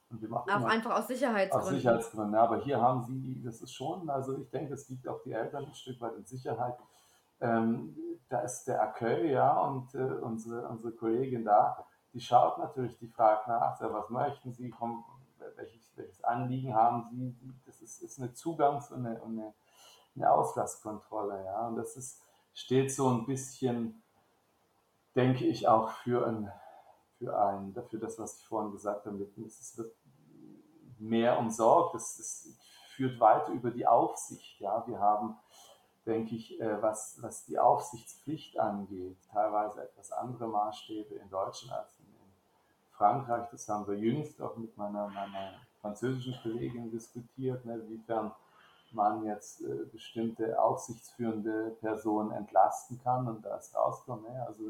von wem auch immer. Einfach aus Sicherheitsgründen. Aus Sicherheitsgründen. Aber hier haben Sie, das ist schon, also ich denke, es liegt auch die Eltern ein Stück weit in Sicherheit. Ähm, da ist der Accueil, ja, und äh, unsere, unsere Kollegin da, die schaut natürlich, die fragt nach, was möchten Sie, komm, welches, welches Anliegen haben Sie? Das ist, ist eine Zugangs- und eine, eine, eine Auslasskontrolle, ja, und das ist, steht so ein bisschen, denke ich, auch für ein, für ein, dafür das, was ich vorhin gesagt habe, es wird mehr umsorgt, es, es führt weiter über die Aufsicht, ja, wir haben denke ich, äh, was, was die Aufsichtspflicht angeht, teilweise etwas andere Maßstäbe in Deutschland als in, Frankreich. Das haben wir jüngst auch mit meiner, meiner französischen Kollegin diskutiert, ne, inwiefern man jetzt äh, bestimmte aufsichtsführende Personen entlasten kann und das rauskommt. Ne? Also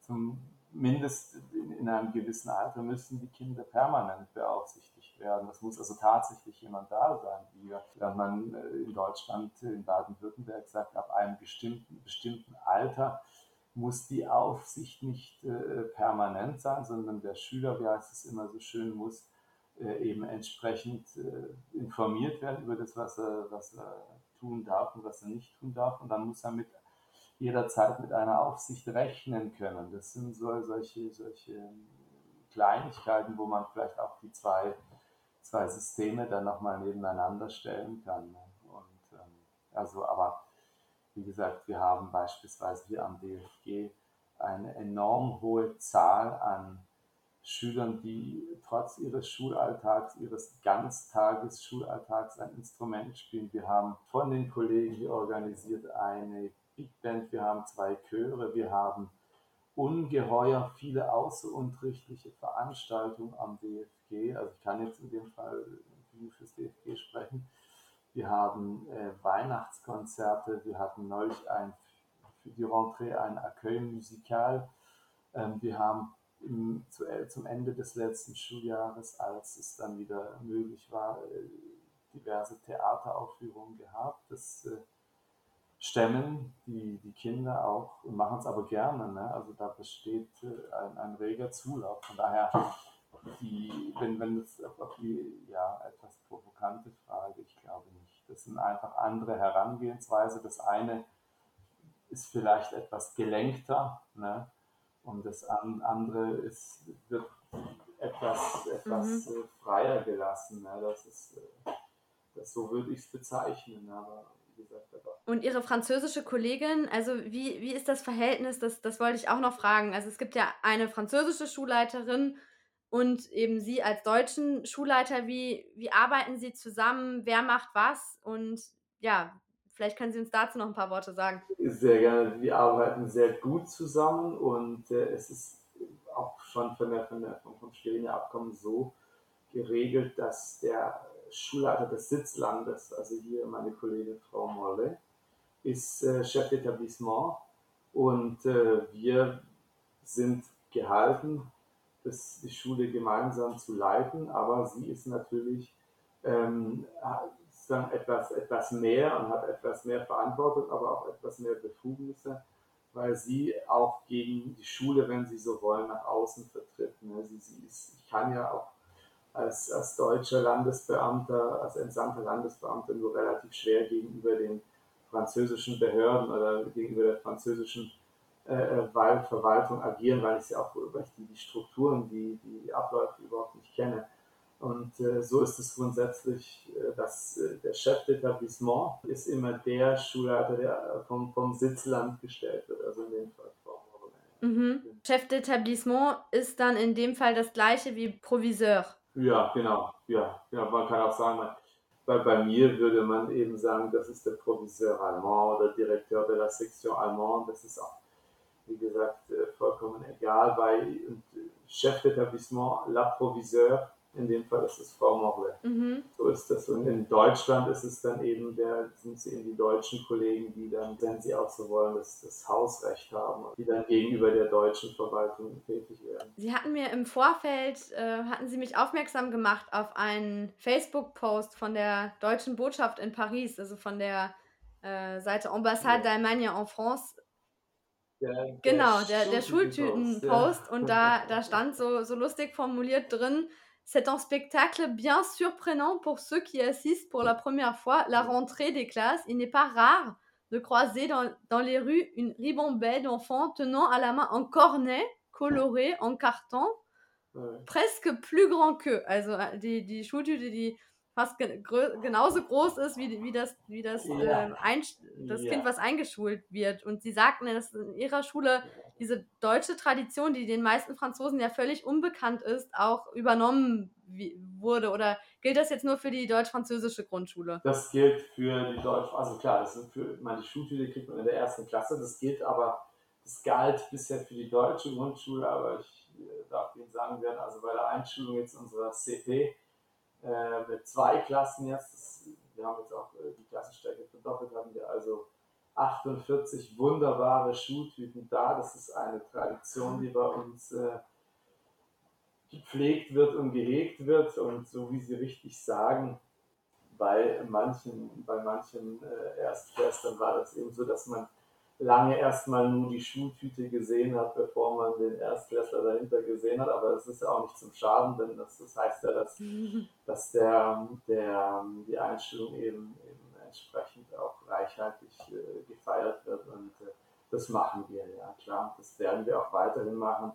zumindest in, in einem gewissen Alter müssen die Kinder permanent beaufsichtigt werden. Das muss also tatsächlich jemand da sein, wie wenn man äh, in Deutschland, in Baden-Württemberg sagt, ab einem bestimmten, bestimmten Alter muss die Aufsicht nicht äh, permanent sein, sondern der Schüler, wie heißt es immer so schön, muss äh, eben entsprechend äh, informiert werden über das, was er, was er tun darf und was er nicht tun darf. Und dann muss er mit jederzeit mit einer Aufsicht rechnen können. Das sind so, solche, solche Kleinigkeiten, wo man vielleicht auch die zwei zwei Systeme dann nochmal nebeneinander stellen kann. Und ähm, also, aber wie gesagt, wir haben beispielsweise hier am DFG eine enorm hohe Zahl an Schülern, die trotz ihres Schulalltags, ihres Ganztagessschulalltags ein Instrument spielen. Wir haben von den Kollegen hier organisiert eine Big Band, wir haben zwei Chöre, wir haben ungeheuer viele außerunterrichtliche Veranstaltungen am DFG. Also ich kann jetzt in dem Fall fürs DFG sprechen. Wir haben äh, Weihnachtskonzerte, wir hatten neulich ein, für die Rentrée ein Accueil musical. Ähm, wir haben im, zu, äh, zum Ende des letzten Schuljahres, als es dann wieder möglich war, äh, diverse Theateraufführungen gehabt. Das äh, stemmen die, die Kinder auch und machen es aber gerne. Ne? Also da besteht äh, ein, ein reger Zulauf. Von daher die, wenn, wenn es auf die ja, etwas provokante Frage, ich glaube nicht. Das sind einfach andere Herangehensweise. Das eine ist vielleicht etwas gelenkter ne? und das andere ist, wird etwas, etwas mhm. freier gelassen. Ne? Das ist, äh, das, so würde ich es bezeichnen. Aber gesagt, und Ihre französische Kollegin, also wie, wie ist das Verhältnis? Das, das wollte ich auch noch fragen. Also es gibt ja eine französische Schulleiterin und eben Sie als deutschen Schulleiter. Wie, wie arbeiten Sie zusammen? Wer macht was? Und ja, vielleicht können Sie uns dazu noch ein paar Worte sagen. Sehr gerne. Wir arbeiten sehr gut zusammen und äh, es ist auch schon von der, von der, vom Schwerener Abkommen so geregelt, dass der Schulleiter des Sitzlandes, also hier meine Kollegin Frau Molle, ist äh, Chef d'Etablissement und äh, wir sind gehalten, das, die Schule gemeinsam zu leiten, aber sie ist natürlich ähm, etwas, etwas mehr und hat etwas mehr Verantwortung, aber auch etwas mehr Befugnisse, weil sie auch gegen die Schule, wenn sie so wollen, nach außen vertritt. Ne? Sie, sie ist, ich kann ja auch als, als deutscher Landesbeamter, als entsandter Landesbeamter nur relativ schwer gegenüber den französischen Behörden oder gegenüber der französischen äh, Verwaltung agieren, weil ich sie auch ich die, die Strukturen, die, die Abläufe überhaupt nicht kenne. Und äh, so ist es grundsätzlich, äh, dass äh, der Chef d'Etablissement ist immer der Schulleiter, der vom, vom Sitzland gestellt wird, also in dem Fall Mhm. Chef d'Etablissement ist dann in dem Fall das gleiche wie Proviseur. Ja, genau. Ja, ja man kann auch sagen, bei, bei mir würde man eben sagen, das ist der Proviseur Allemand oder Direktor de la Section Allemand. Das ist auch, wie gesagt, äh, vollkommen egal. Bei Chef d'Etablissement, la Proviseur, in dem Fall ist es Frau Morle. Mhm. So ist das. Und in Deutschland ist es dann eben der, sind es eben die deutschen Kollegen, die dann, wenn sie auch so wollen, das, das Hausrecht haben, die dann gegenüber der deutschen Verwaltung tätig werden. Sie hatten mir im Vorfeld, äh, hatten Sie mich aufmerksam gemacht auf einen Facebook-Post von der deutschen Botschaft in Paris, also von der äh, Seite Ambassade ja. d'Allemagne en France. Der, genau, der, der Schultüten-Post. Ja. Und da, da stand so, so lustig formuliert drin, C'est un spectacle bien surprenant pour ceux qui assistent pour la première fois la rentrée des classes. Il n'est pas rare de croiser dans, dans les rues une ribambelle d'enfants tenant à la main un cornet coloré en carton, ouais. presque plus grand qu'eux. Also die, die Schultüte, die fast genauso groß ist wie, wie das, wie das, ja. äh, ein, das ja. Kind, was eingeschult wird. Und sie sagten, dass in ihrer Schule diese deutsche Tradition, die den meisten Franzosen ja völlig unbekannt ist, auch übernommen wurde? Oder gilt das jetzt nur für die deutsch-französische Grundschule? Das gilt für die deutsch, also klar, das sind für, meine Schultüte kriegt man in der ersten Klasse, das gilt aber, das galt bisher für die deutsche Grundschule, aber ich äh, darf Ihnen sagen, werden also bei der Einschulung jetzt unserer CP äh, mit zwei Klassen jetzt, das, wir haben jetzt auch äh, die Klassenstärke verdoppelt, haben wir also 48 wunderbare Schuhtypen da. Das ist eine Tradition, die bei uns äh, gepflegt wird und gehegt wird. Und so wie Sie richtig sagen, bei manchen, bei manchen äh, Erstklässlern war das eben so, dass man lange erstmal nur die Schultüte gesehen hat, bevor man den Erstklässler dahinter gesehen hat. Aber das ist ja auch nicht zum Schaden, denn das, das heißt ja, dass, dass der, der, die Einstellung eben, eben entsprechend auch reichhaltig äh, gefeiert wird. Und äh, das machen wir, ja klar. Das werden wir auch weiterhin machen.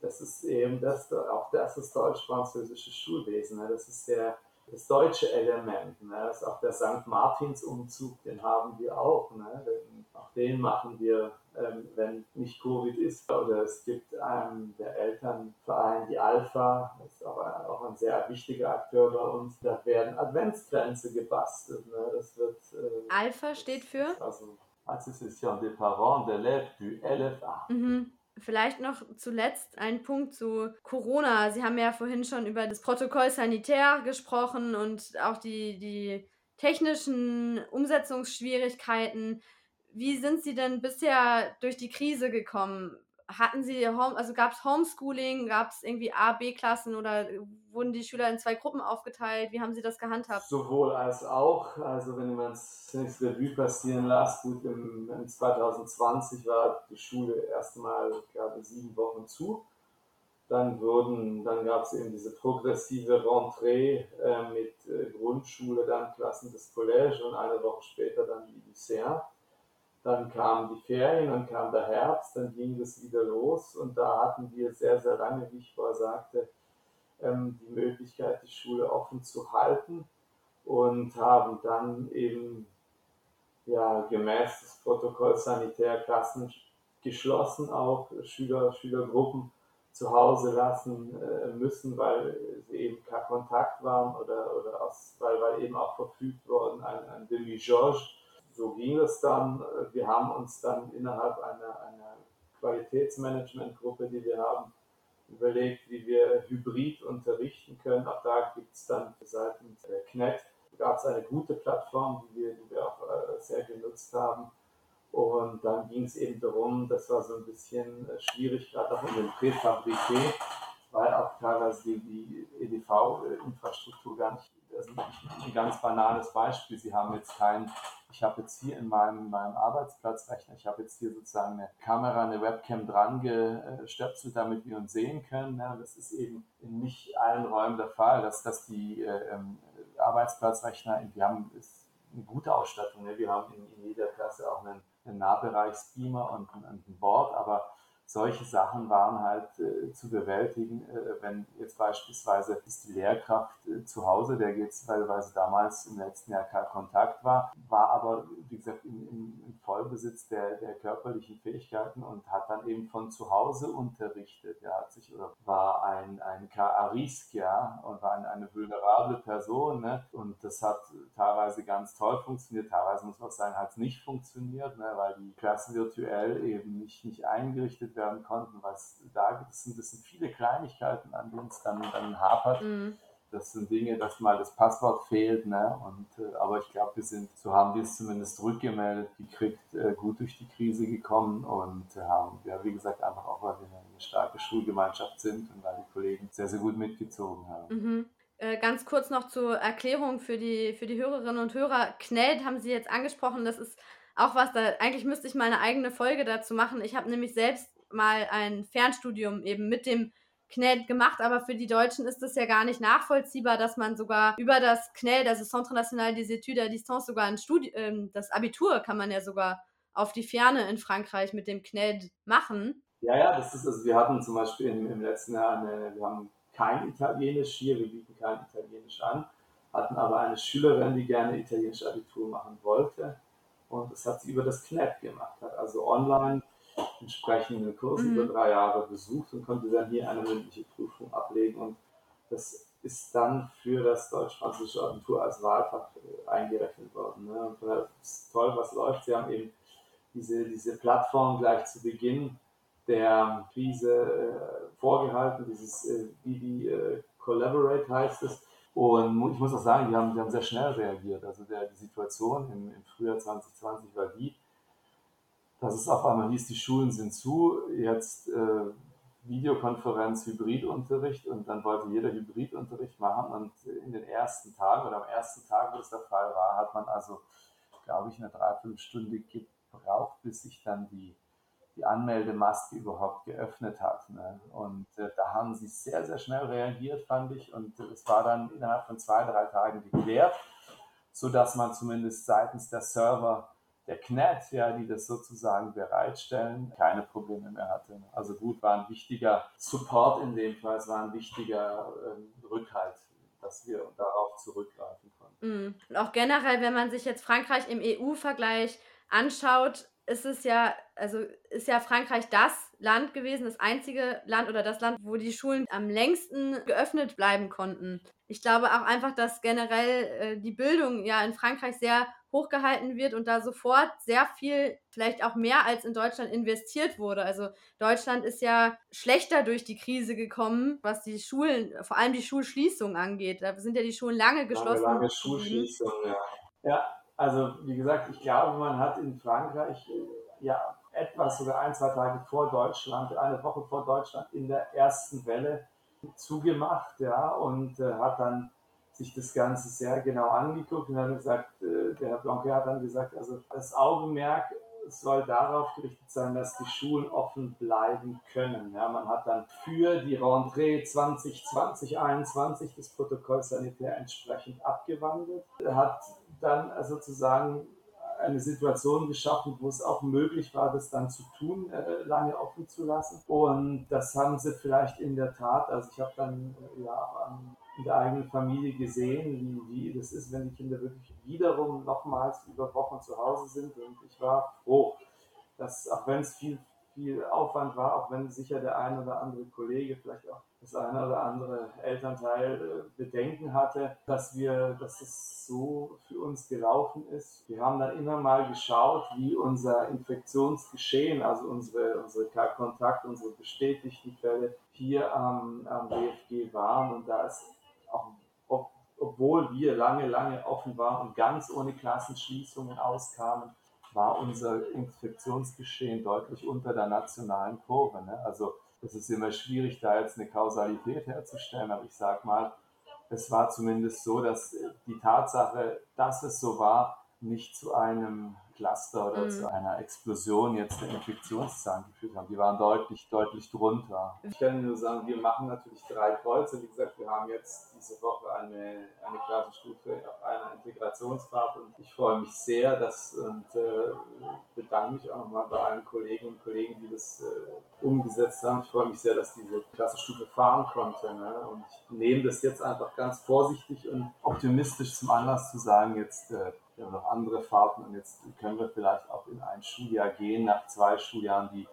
Das ist eben das, auch das ist deutsch-französische Schulwesen. Ne? Das ist der, das deutsche Element. Ne? Das ist auch der St. Martins-Umzug, den haben wir auch. Ne? Auch den machen wir, ähm, wenn nicht Covid ist. Oder es gibt einen der Elternverein, die Alpha, das ist auch ein, auch ein sehr wichtiger Akteur bei uns. Da werden Adventsgrenze gebastelt. Ne? Das wird, äh, Alpha steht für? Also Association des Parents d'élèves du LFA. Mhm. Vielleicht noch zuletzt ein Punkt zu Corona. Sie haben ja vorhin schon über das Protokoll sanitär gesprochen und auch die, die technischen Umsetzungsschwierigkeiten. Wie sind Sie denn bisher durch die Krise gekommen? Hatten Sie Home, also gab es Homeschooling, gab es irgendwie A, B-Klassen oder wurden die Schüler in zwei Gruppen aufgeteilt? Wie haben Sie das gehandhabt? Sowohl als auch. Also wenn man es ins Revue passieren lässt, gut, im, im 2020 war die Schule erstmal, glaube sieben Wochen zu. Dann wurden, dann gab es eben diese progressive Rentrée äh, mit äh, Grundschule, dann Klassen des Collège und eine Woche später dann die Lycéen. Dann kamen die Ferien, dann kam der Herbst, dann ging es wieder los und da hatten wir sehr, sehr lange, wie ich vorher sagte, ähm, die Möglichkeit, die Schule offen zu halten und haben dann eben ja, gemäß des Protokolls Sanitärklassen geschlossen auch Schüler, Schülergruppen zu Hause lassen äh, müssen, weil sie eben kein Kontakt waren oder, oder aus, weil, weil eben auch verfügt worden ein, ein Demi-Georges. So ging es dann. Wir haben uns dann innerhalb einer, einer Qualitätsmanagementgruppe, die wir haben, überlegt, wie wir hybrid unterrichten können. Auch da gibt es dann seitens der KNET gab es eine gute Plattform, die wir, die wir auch äh, sehr genutzt haben. Und dann ging es eben darum, das war so ein bisschen äh, schwierig, gerade auch in den Präfabriqué, weil auch teilweise die, die EDV-Infrastruktur gar nicht, also ein ganz banales Beispiel. Sie haben jetzt kein, ich habe jetzt hier in meinem, meinem Arbeitsplatzrechner, ich habe jetzt hier sozusagen eine Kamera, eine Webcam dran gestöpselt, damit wir uns sehen können. Ja, das ist eben in nicht allen Räumen der Fall, dass, dass die äh, ähm, Arbeitsplatzrechner, wir haben eine gute Ausstattung. Ne? Wir haben in, in, jeder Klasse auch einen, einen Nahbereichsbeamer und, und ein Board, aber solche Sachen waren halt äh, zu bewältigen, äh, wenn jetzt beispielsweise ist die Lehrkraft äh, zu Hause, der jetzt, sie damals im letzten Jahr kein Kontakt war, war aber, wie gesagt, im, im, im Vollbesitz der, der, körperlichen Fähigkeiten und hat dann eben von zu Hause unterrichtet. Er hat sich oder war ein, ein K-Arisk, ja, und war eine, eine vulnerable Person, ne? Und das hat teilweise ganz toll funktioniert, teilweise muss man sagen, hat es nicht funktioniert, ne? weil die Klassen virtuell eben nicht, nicht eingerichtet werden konnten, was da gibt. Sind, das sind viele Kleinigkeiten, an denen es dann, dann hapert. Mhm. Das sind Dinge, dass mal das Passwort fehlt, ne? Und, äh, aber ich glaube, wir sind, so haben wir es zumindest rückgemeldet, gekriegt, äh, gut durch die Krise gekommen und haben, ja, wie gesagt, einfach auch, weil wir eine starke Schulgemeinschaft sind und weil die Kollegen sehr, sehr gut mitgezogen haben. Mhm. Äh, ganz kurz noch zur Erklärung für die, für die Hörerinnen und Hörer. Knellt haben Sie jetzt angesprochen, das ist auch was, da eigentlich müsste ich mal eine eigene Folge dazu machen. Ich habe nämlich selbst mal ein Fernstudium eben mit dem KNED gemacht, aber für die Deutschen ist es ja gar nicht nachvollziehbar, dass man sogar über das KNED, also Centre National des Études à Distance, sogar ein Studium, äh, das Abitur kann man ja sogar auf die Ferne in Frankreich mit dem KNED machen. Ja, ja, das ist, also wir hatten zum Beispiel im, im letzten Jahr, eine, wir haben kein Italienisch hier, wir bieten kein Italienisch an, hatten aber eine Schülerin, die gerne Italienisch Abitur machen wollte und das hat sie über das KNED gemacht, hat also online entsprechende Kurse mhm. über drei Jahre besucht und konnte dann hier eine mündliche Prüfung ablegen. Und das ist dann für das deutsch-französische Abitur als Wahlfach eingerechnet worden. Ne? Und das ist toll, was läuft. Sie haben eben diese, diese Plattform gleich zu Beginn der Krise äh, vorgehalten, dieses äh, BB äh, Collaborate heißt es. Und ich muss auch sagen, die haben, die haben sehr schnell reagiert. Also der, die Situation im, im Frühjahr 2020 war die, dass es auf einmal hieß, die Schulen sind zu, jetzt äh, Videokonferenz, Hybridunterricht und dann wollte jeder Hybridunterricht machen und in den ersten Tagen oder am ersten Tag, wo es der Fall war, hat man also, glaube ich, eine Dreiviertelstunde gebraucht, bis sich dann die, die Anmeldemaske überhaupt geöffnet hat. Ne? Und äh, da haben sie sehr, sehr schnell reagiert, fand ich und es war dann innerhalb von zwei, drei Tagen geklärt, sodass man zumindest seitens der Server der KNET, ja, die das sozusagen bereitstellen, keine Probleme mehr hatte. Also gut, war ein wichtiger Support in dem Fall, es war ein wichtiger ähm, Rückhalt, dass wir darauf zurückgreifen konnten. Mhm. Und auch generell, wenn man sich jetzt Frankreich im EU-Vergleich anschaut, ist es ja, also ist ja Frankreich das Land gewesen, das einzige Land oder das Land, wo die Schulen am längsten geöffnet bleiben konnten. Ich glaube auch einfach, dass generell äh, die Bildung ja in Frankreich sehr hochgehalten wird und da sofort sehr viel, vielleicht auch mehr als in Deutschland investiert wurde. Also Deutschland ist ja schlechter durch die Krise gekommen, was die Schulen, vor allem die Schulschließung angeht. Da sind ja die Schulen lange geschlossen. Lange, lange Schulschließung, ja. Ja, also wie gesagt, ich glaube, man hat in Frankreich äh, ja etwas, sogar ein, zwei Tage vor Deutschland, eine Woche vor Deutschland in der ersten Welle zugemacht, ja, und äh, hat dann sich das Ganze sehr genau angeguckt und hat gesagt, äh, der Herr Blanquet hat dann gesagt, also das Augenmerk soll darauf gerichtet sein, dass die Schulen offen bleiben können. Ja, man hat dann für die Rentrée 2020-21 das Protokoll sanitär entsprechend abgewandelt, hat dann sozusagen eine Situation geschaffen, wo es auch möglich war, das dann zu tun, äh, lange offen zu lassen. Und das haben sie vielleicht in der Tat, also ich habe dann äh, ja in der eigenen Familie gesehen, wie, wie das ist, wenn die Kinder wirklich wiederum nochmals über Wochen zu Hause sind. Und ich war froh, dass auch wenn es viel, viel Aufwand war, auch wenn sicher der ein oder andere Kollege, vielleicht auch das eine oder andere Elternteil äh, Bedenken hatte, dass wir, dass es so für uns gelaufen ist. Wir haben dann immer mal geschaut, wie unser Infektionsgeschehen, also unsere, unsere Kontakt, unsere bestätigten Fälle hier am, am BFG waren. Und da ist auch, ob, obwohl wir lange, lange offen waren und ganz ohne Klassenschließungen auskamen, war unser Infektionsgeschehen deutlich unter der nationalen Kurve. Ne? Also es ist immer schwierig, da jetzt eine Kausalität herzustellen, aber ich sage mal, es war zumindest so, dass die Tatsache, dass es so war, nicht zu einem Cluster oder mhm. zu einer Explosion jetzt der Infektionszahlen geführt haben. Die waren deutlich, deutlich drunter. Ich kann nur sagen, wir machen natürlich drei Kreuze. Wie gesagt, wir haben jetzt diese Woche eine, eine Klassenstufe auf einer Integrationsfahrt und ich freue mich sehr dass, und äh, bedanke mich auch nochmal bei allen Kolleginnen und Kollegen, die das äh, umgesetzt haben. Ich freue mich sehr, dass diese Klassenstufe fahren konnte. Ne? Und ich nehme das jetzt einfach ganz vorsichtig und optimistisch zum Anlass zu sagen, jetzt äh, wir haben noch andere Fahrten und jetzt können wir vielleicht auch in ein Schuljahr gehen, nach zwei Schuljahren, die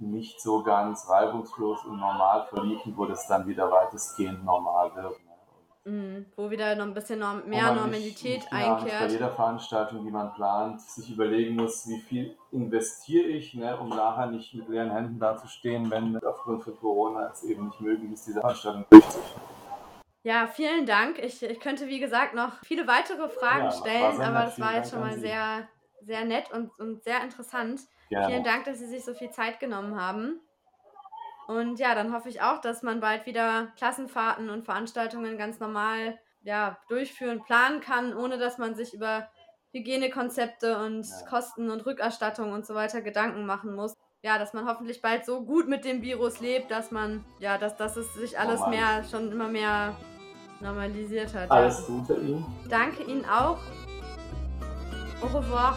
nicht so ganz reibungslos und normal verliefen, wo das dann wieder weitestgehend normal wird. Ne? Mhm, wo wieder noch ein bisschen norm mehr Normalität nicht, nicht einkehrt. Bei jeder Veranstaltung, die man plant, sich überlegen muss, wie viel investiere ich, ne, um nachher nicht mit leeren Händen dazustehen, wenn aufgrund von Corona es eben nicht möglich ist, diese Veranstaltung durchzuführen. Ja, vielen Dank. Ich, ich könnte, wie gesagt, noch viele weitere Fragen ja, stellen, aber das war jetzt schon mal sehr, sehr nett und, und sehr interessant. Gerne. Vielen Dank, dass Sie sich so viel Zeit genommen haben. Und ja, dann hoffe ich auch, dass man bald wieder Klassenfahrten und Veranstaltungen ganz normal ja, durchführen, planen kann, ohne dass man sich über Hygienekonzepte und ja. Kosten und Rückerstattung und so weiter Gedanken machen muss. Ja, dass man hoffentlich bald so gut mit dem Virus lebt, dass man, ja, dass, dass es sich alles mehr, schon immer mehr normalisiert hat. Alles ja. Gute Ihnen. Danke Ihnen auch. Au revoir.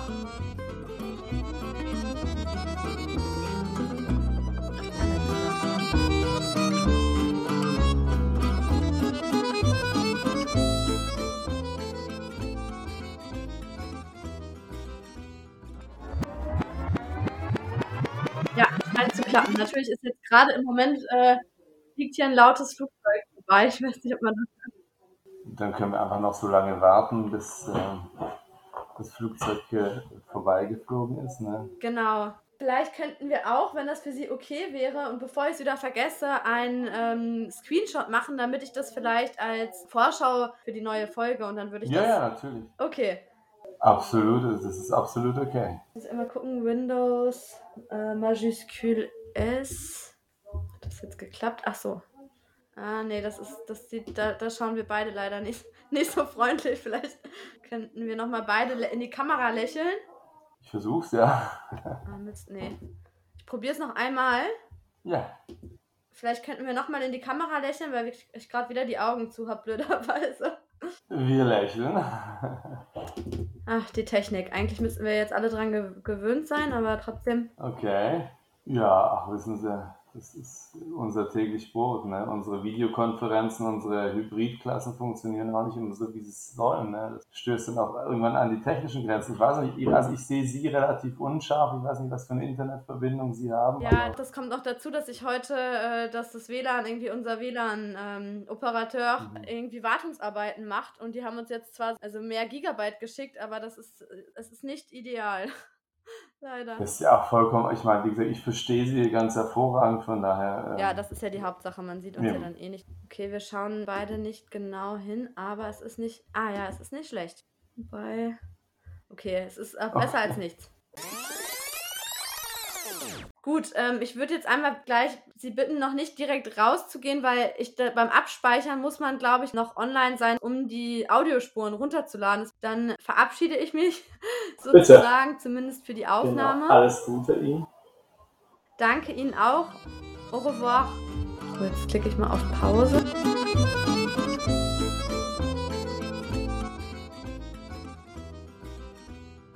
Natürlich ist jetzt gerade im Moment äh, liegt hier ein lautes Flugzeug vorbei. Ich weiß nicht, ob man das dann können wir einfach noch so lange warten, bis äh, das Flugzeug hier vorbeigeflogen ist. Ne? Genau. Vielleicht könnten wir auch, wenn das für Sie okay wäre, und bevor ich es wieder vergesse, einen ähm, Screenshot machen, damit ich das vielleicht als Vorschau für die neue Folge und dann würde ich ja, das. Ja, natürlich. Okay. Absolut, das ist absolut okay. Muss einmal gucken, Windows äh, Majuscule S. Hat das jetzt geklappt? Ach so, Ah, nee, das ist, das sieht, da, da schauen wir beide leider nicht, nicht so freundlich. Vielleicht könnten wir nochmal beide in die Kamera lächeln. Ich versuch's, ja. Ah, Mist, nee. Ich probier's noch einmal. Ja. Vielleicht könnten wir nochmal in die Kamera lächeln, weil ich gerade wieder die Augen zu habe, blöderweise. Wir lächeln. Ach, die Technik. Eigentlich müssten wir jetzt alle dran gewöhnt sein, aber trotzdem. Okay. Ja, ach, wissen Sie, das ist unser täglich Brot. Ne? Unsere Videokonferenzen, unsere Hybridklassen funktionieren auch nicht immer so, wie sie sollen. Ne? Das stößt dann auch irgendwann an die technischen Grenzen. Ich weiß nicht, also ich sehe Sie relativ unscharf. Ich weiß nicht, was für eine Internetverbindung Sie haben. Ja, das kommt noch dazu, dass ich heute, äh, dass das WLAN, irgendwie unser WLAN-Operateur ähm, mhm. irgendwie Wartungsarbeiten macht und die haben uns jetzt zwar also mehr Gigabyte geschickt, aber das ist, es ist nicht ideal. Leider. Das ist ja auch vollkommen, ich meine, wie gesagt, ich verstehe sie ganz hervorragend, von daher. Ähm, ja, das ist ja die Hauptsache, man sieht uns ja. ja. dann eh nicht. Okay, wir schauen beide nicht genau hin, aber es ist nicht, ah ja, es ist nicht schlecht. Wobei, okay, es ist auch besser okay. als nichts. Gut, ähm, ich würde jetzt einmal gleich Sie bitten, noch nicht direkt rauszugehen, weil ich da, beim Abspeichern muss man, glaube ich, noch online sein, um die Audiospuren runterzuladen. Dann verabschiede ich mich sozusagen, Bitte. zumindest für die genau. Aufnahme. Genau. Alles Gute Ihnen. Danke Ihnen auch. Au revoir. So, jetzt klicke ich mal auf Pause.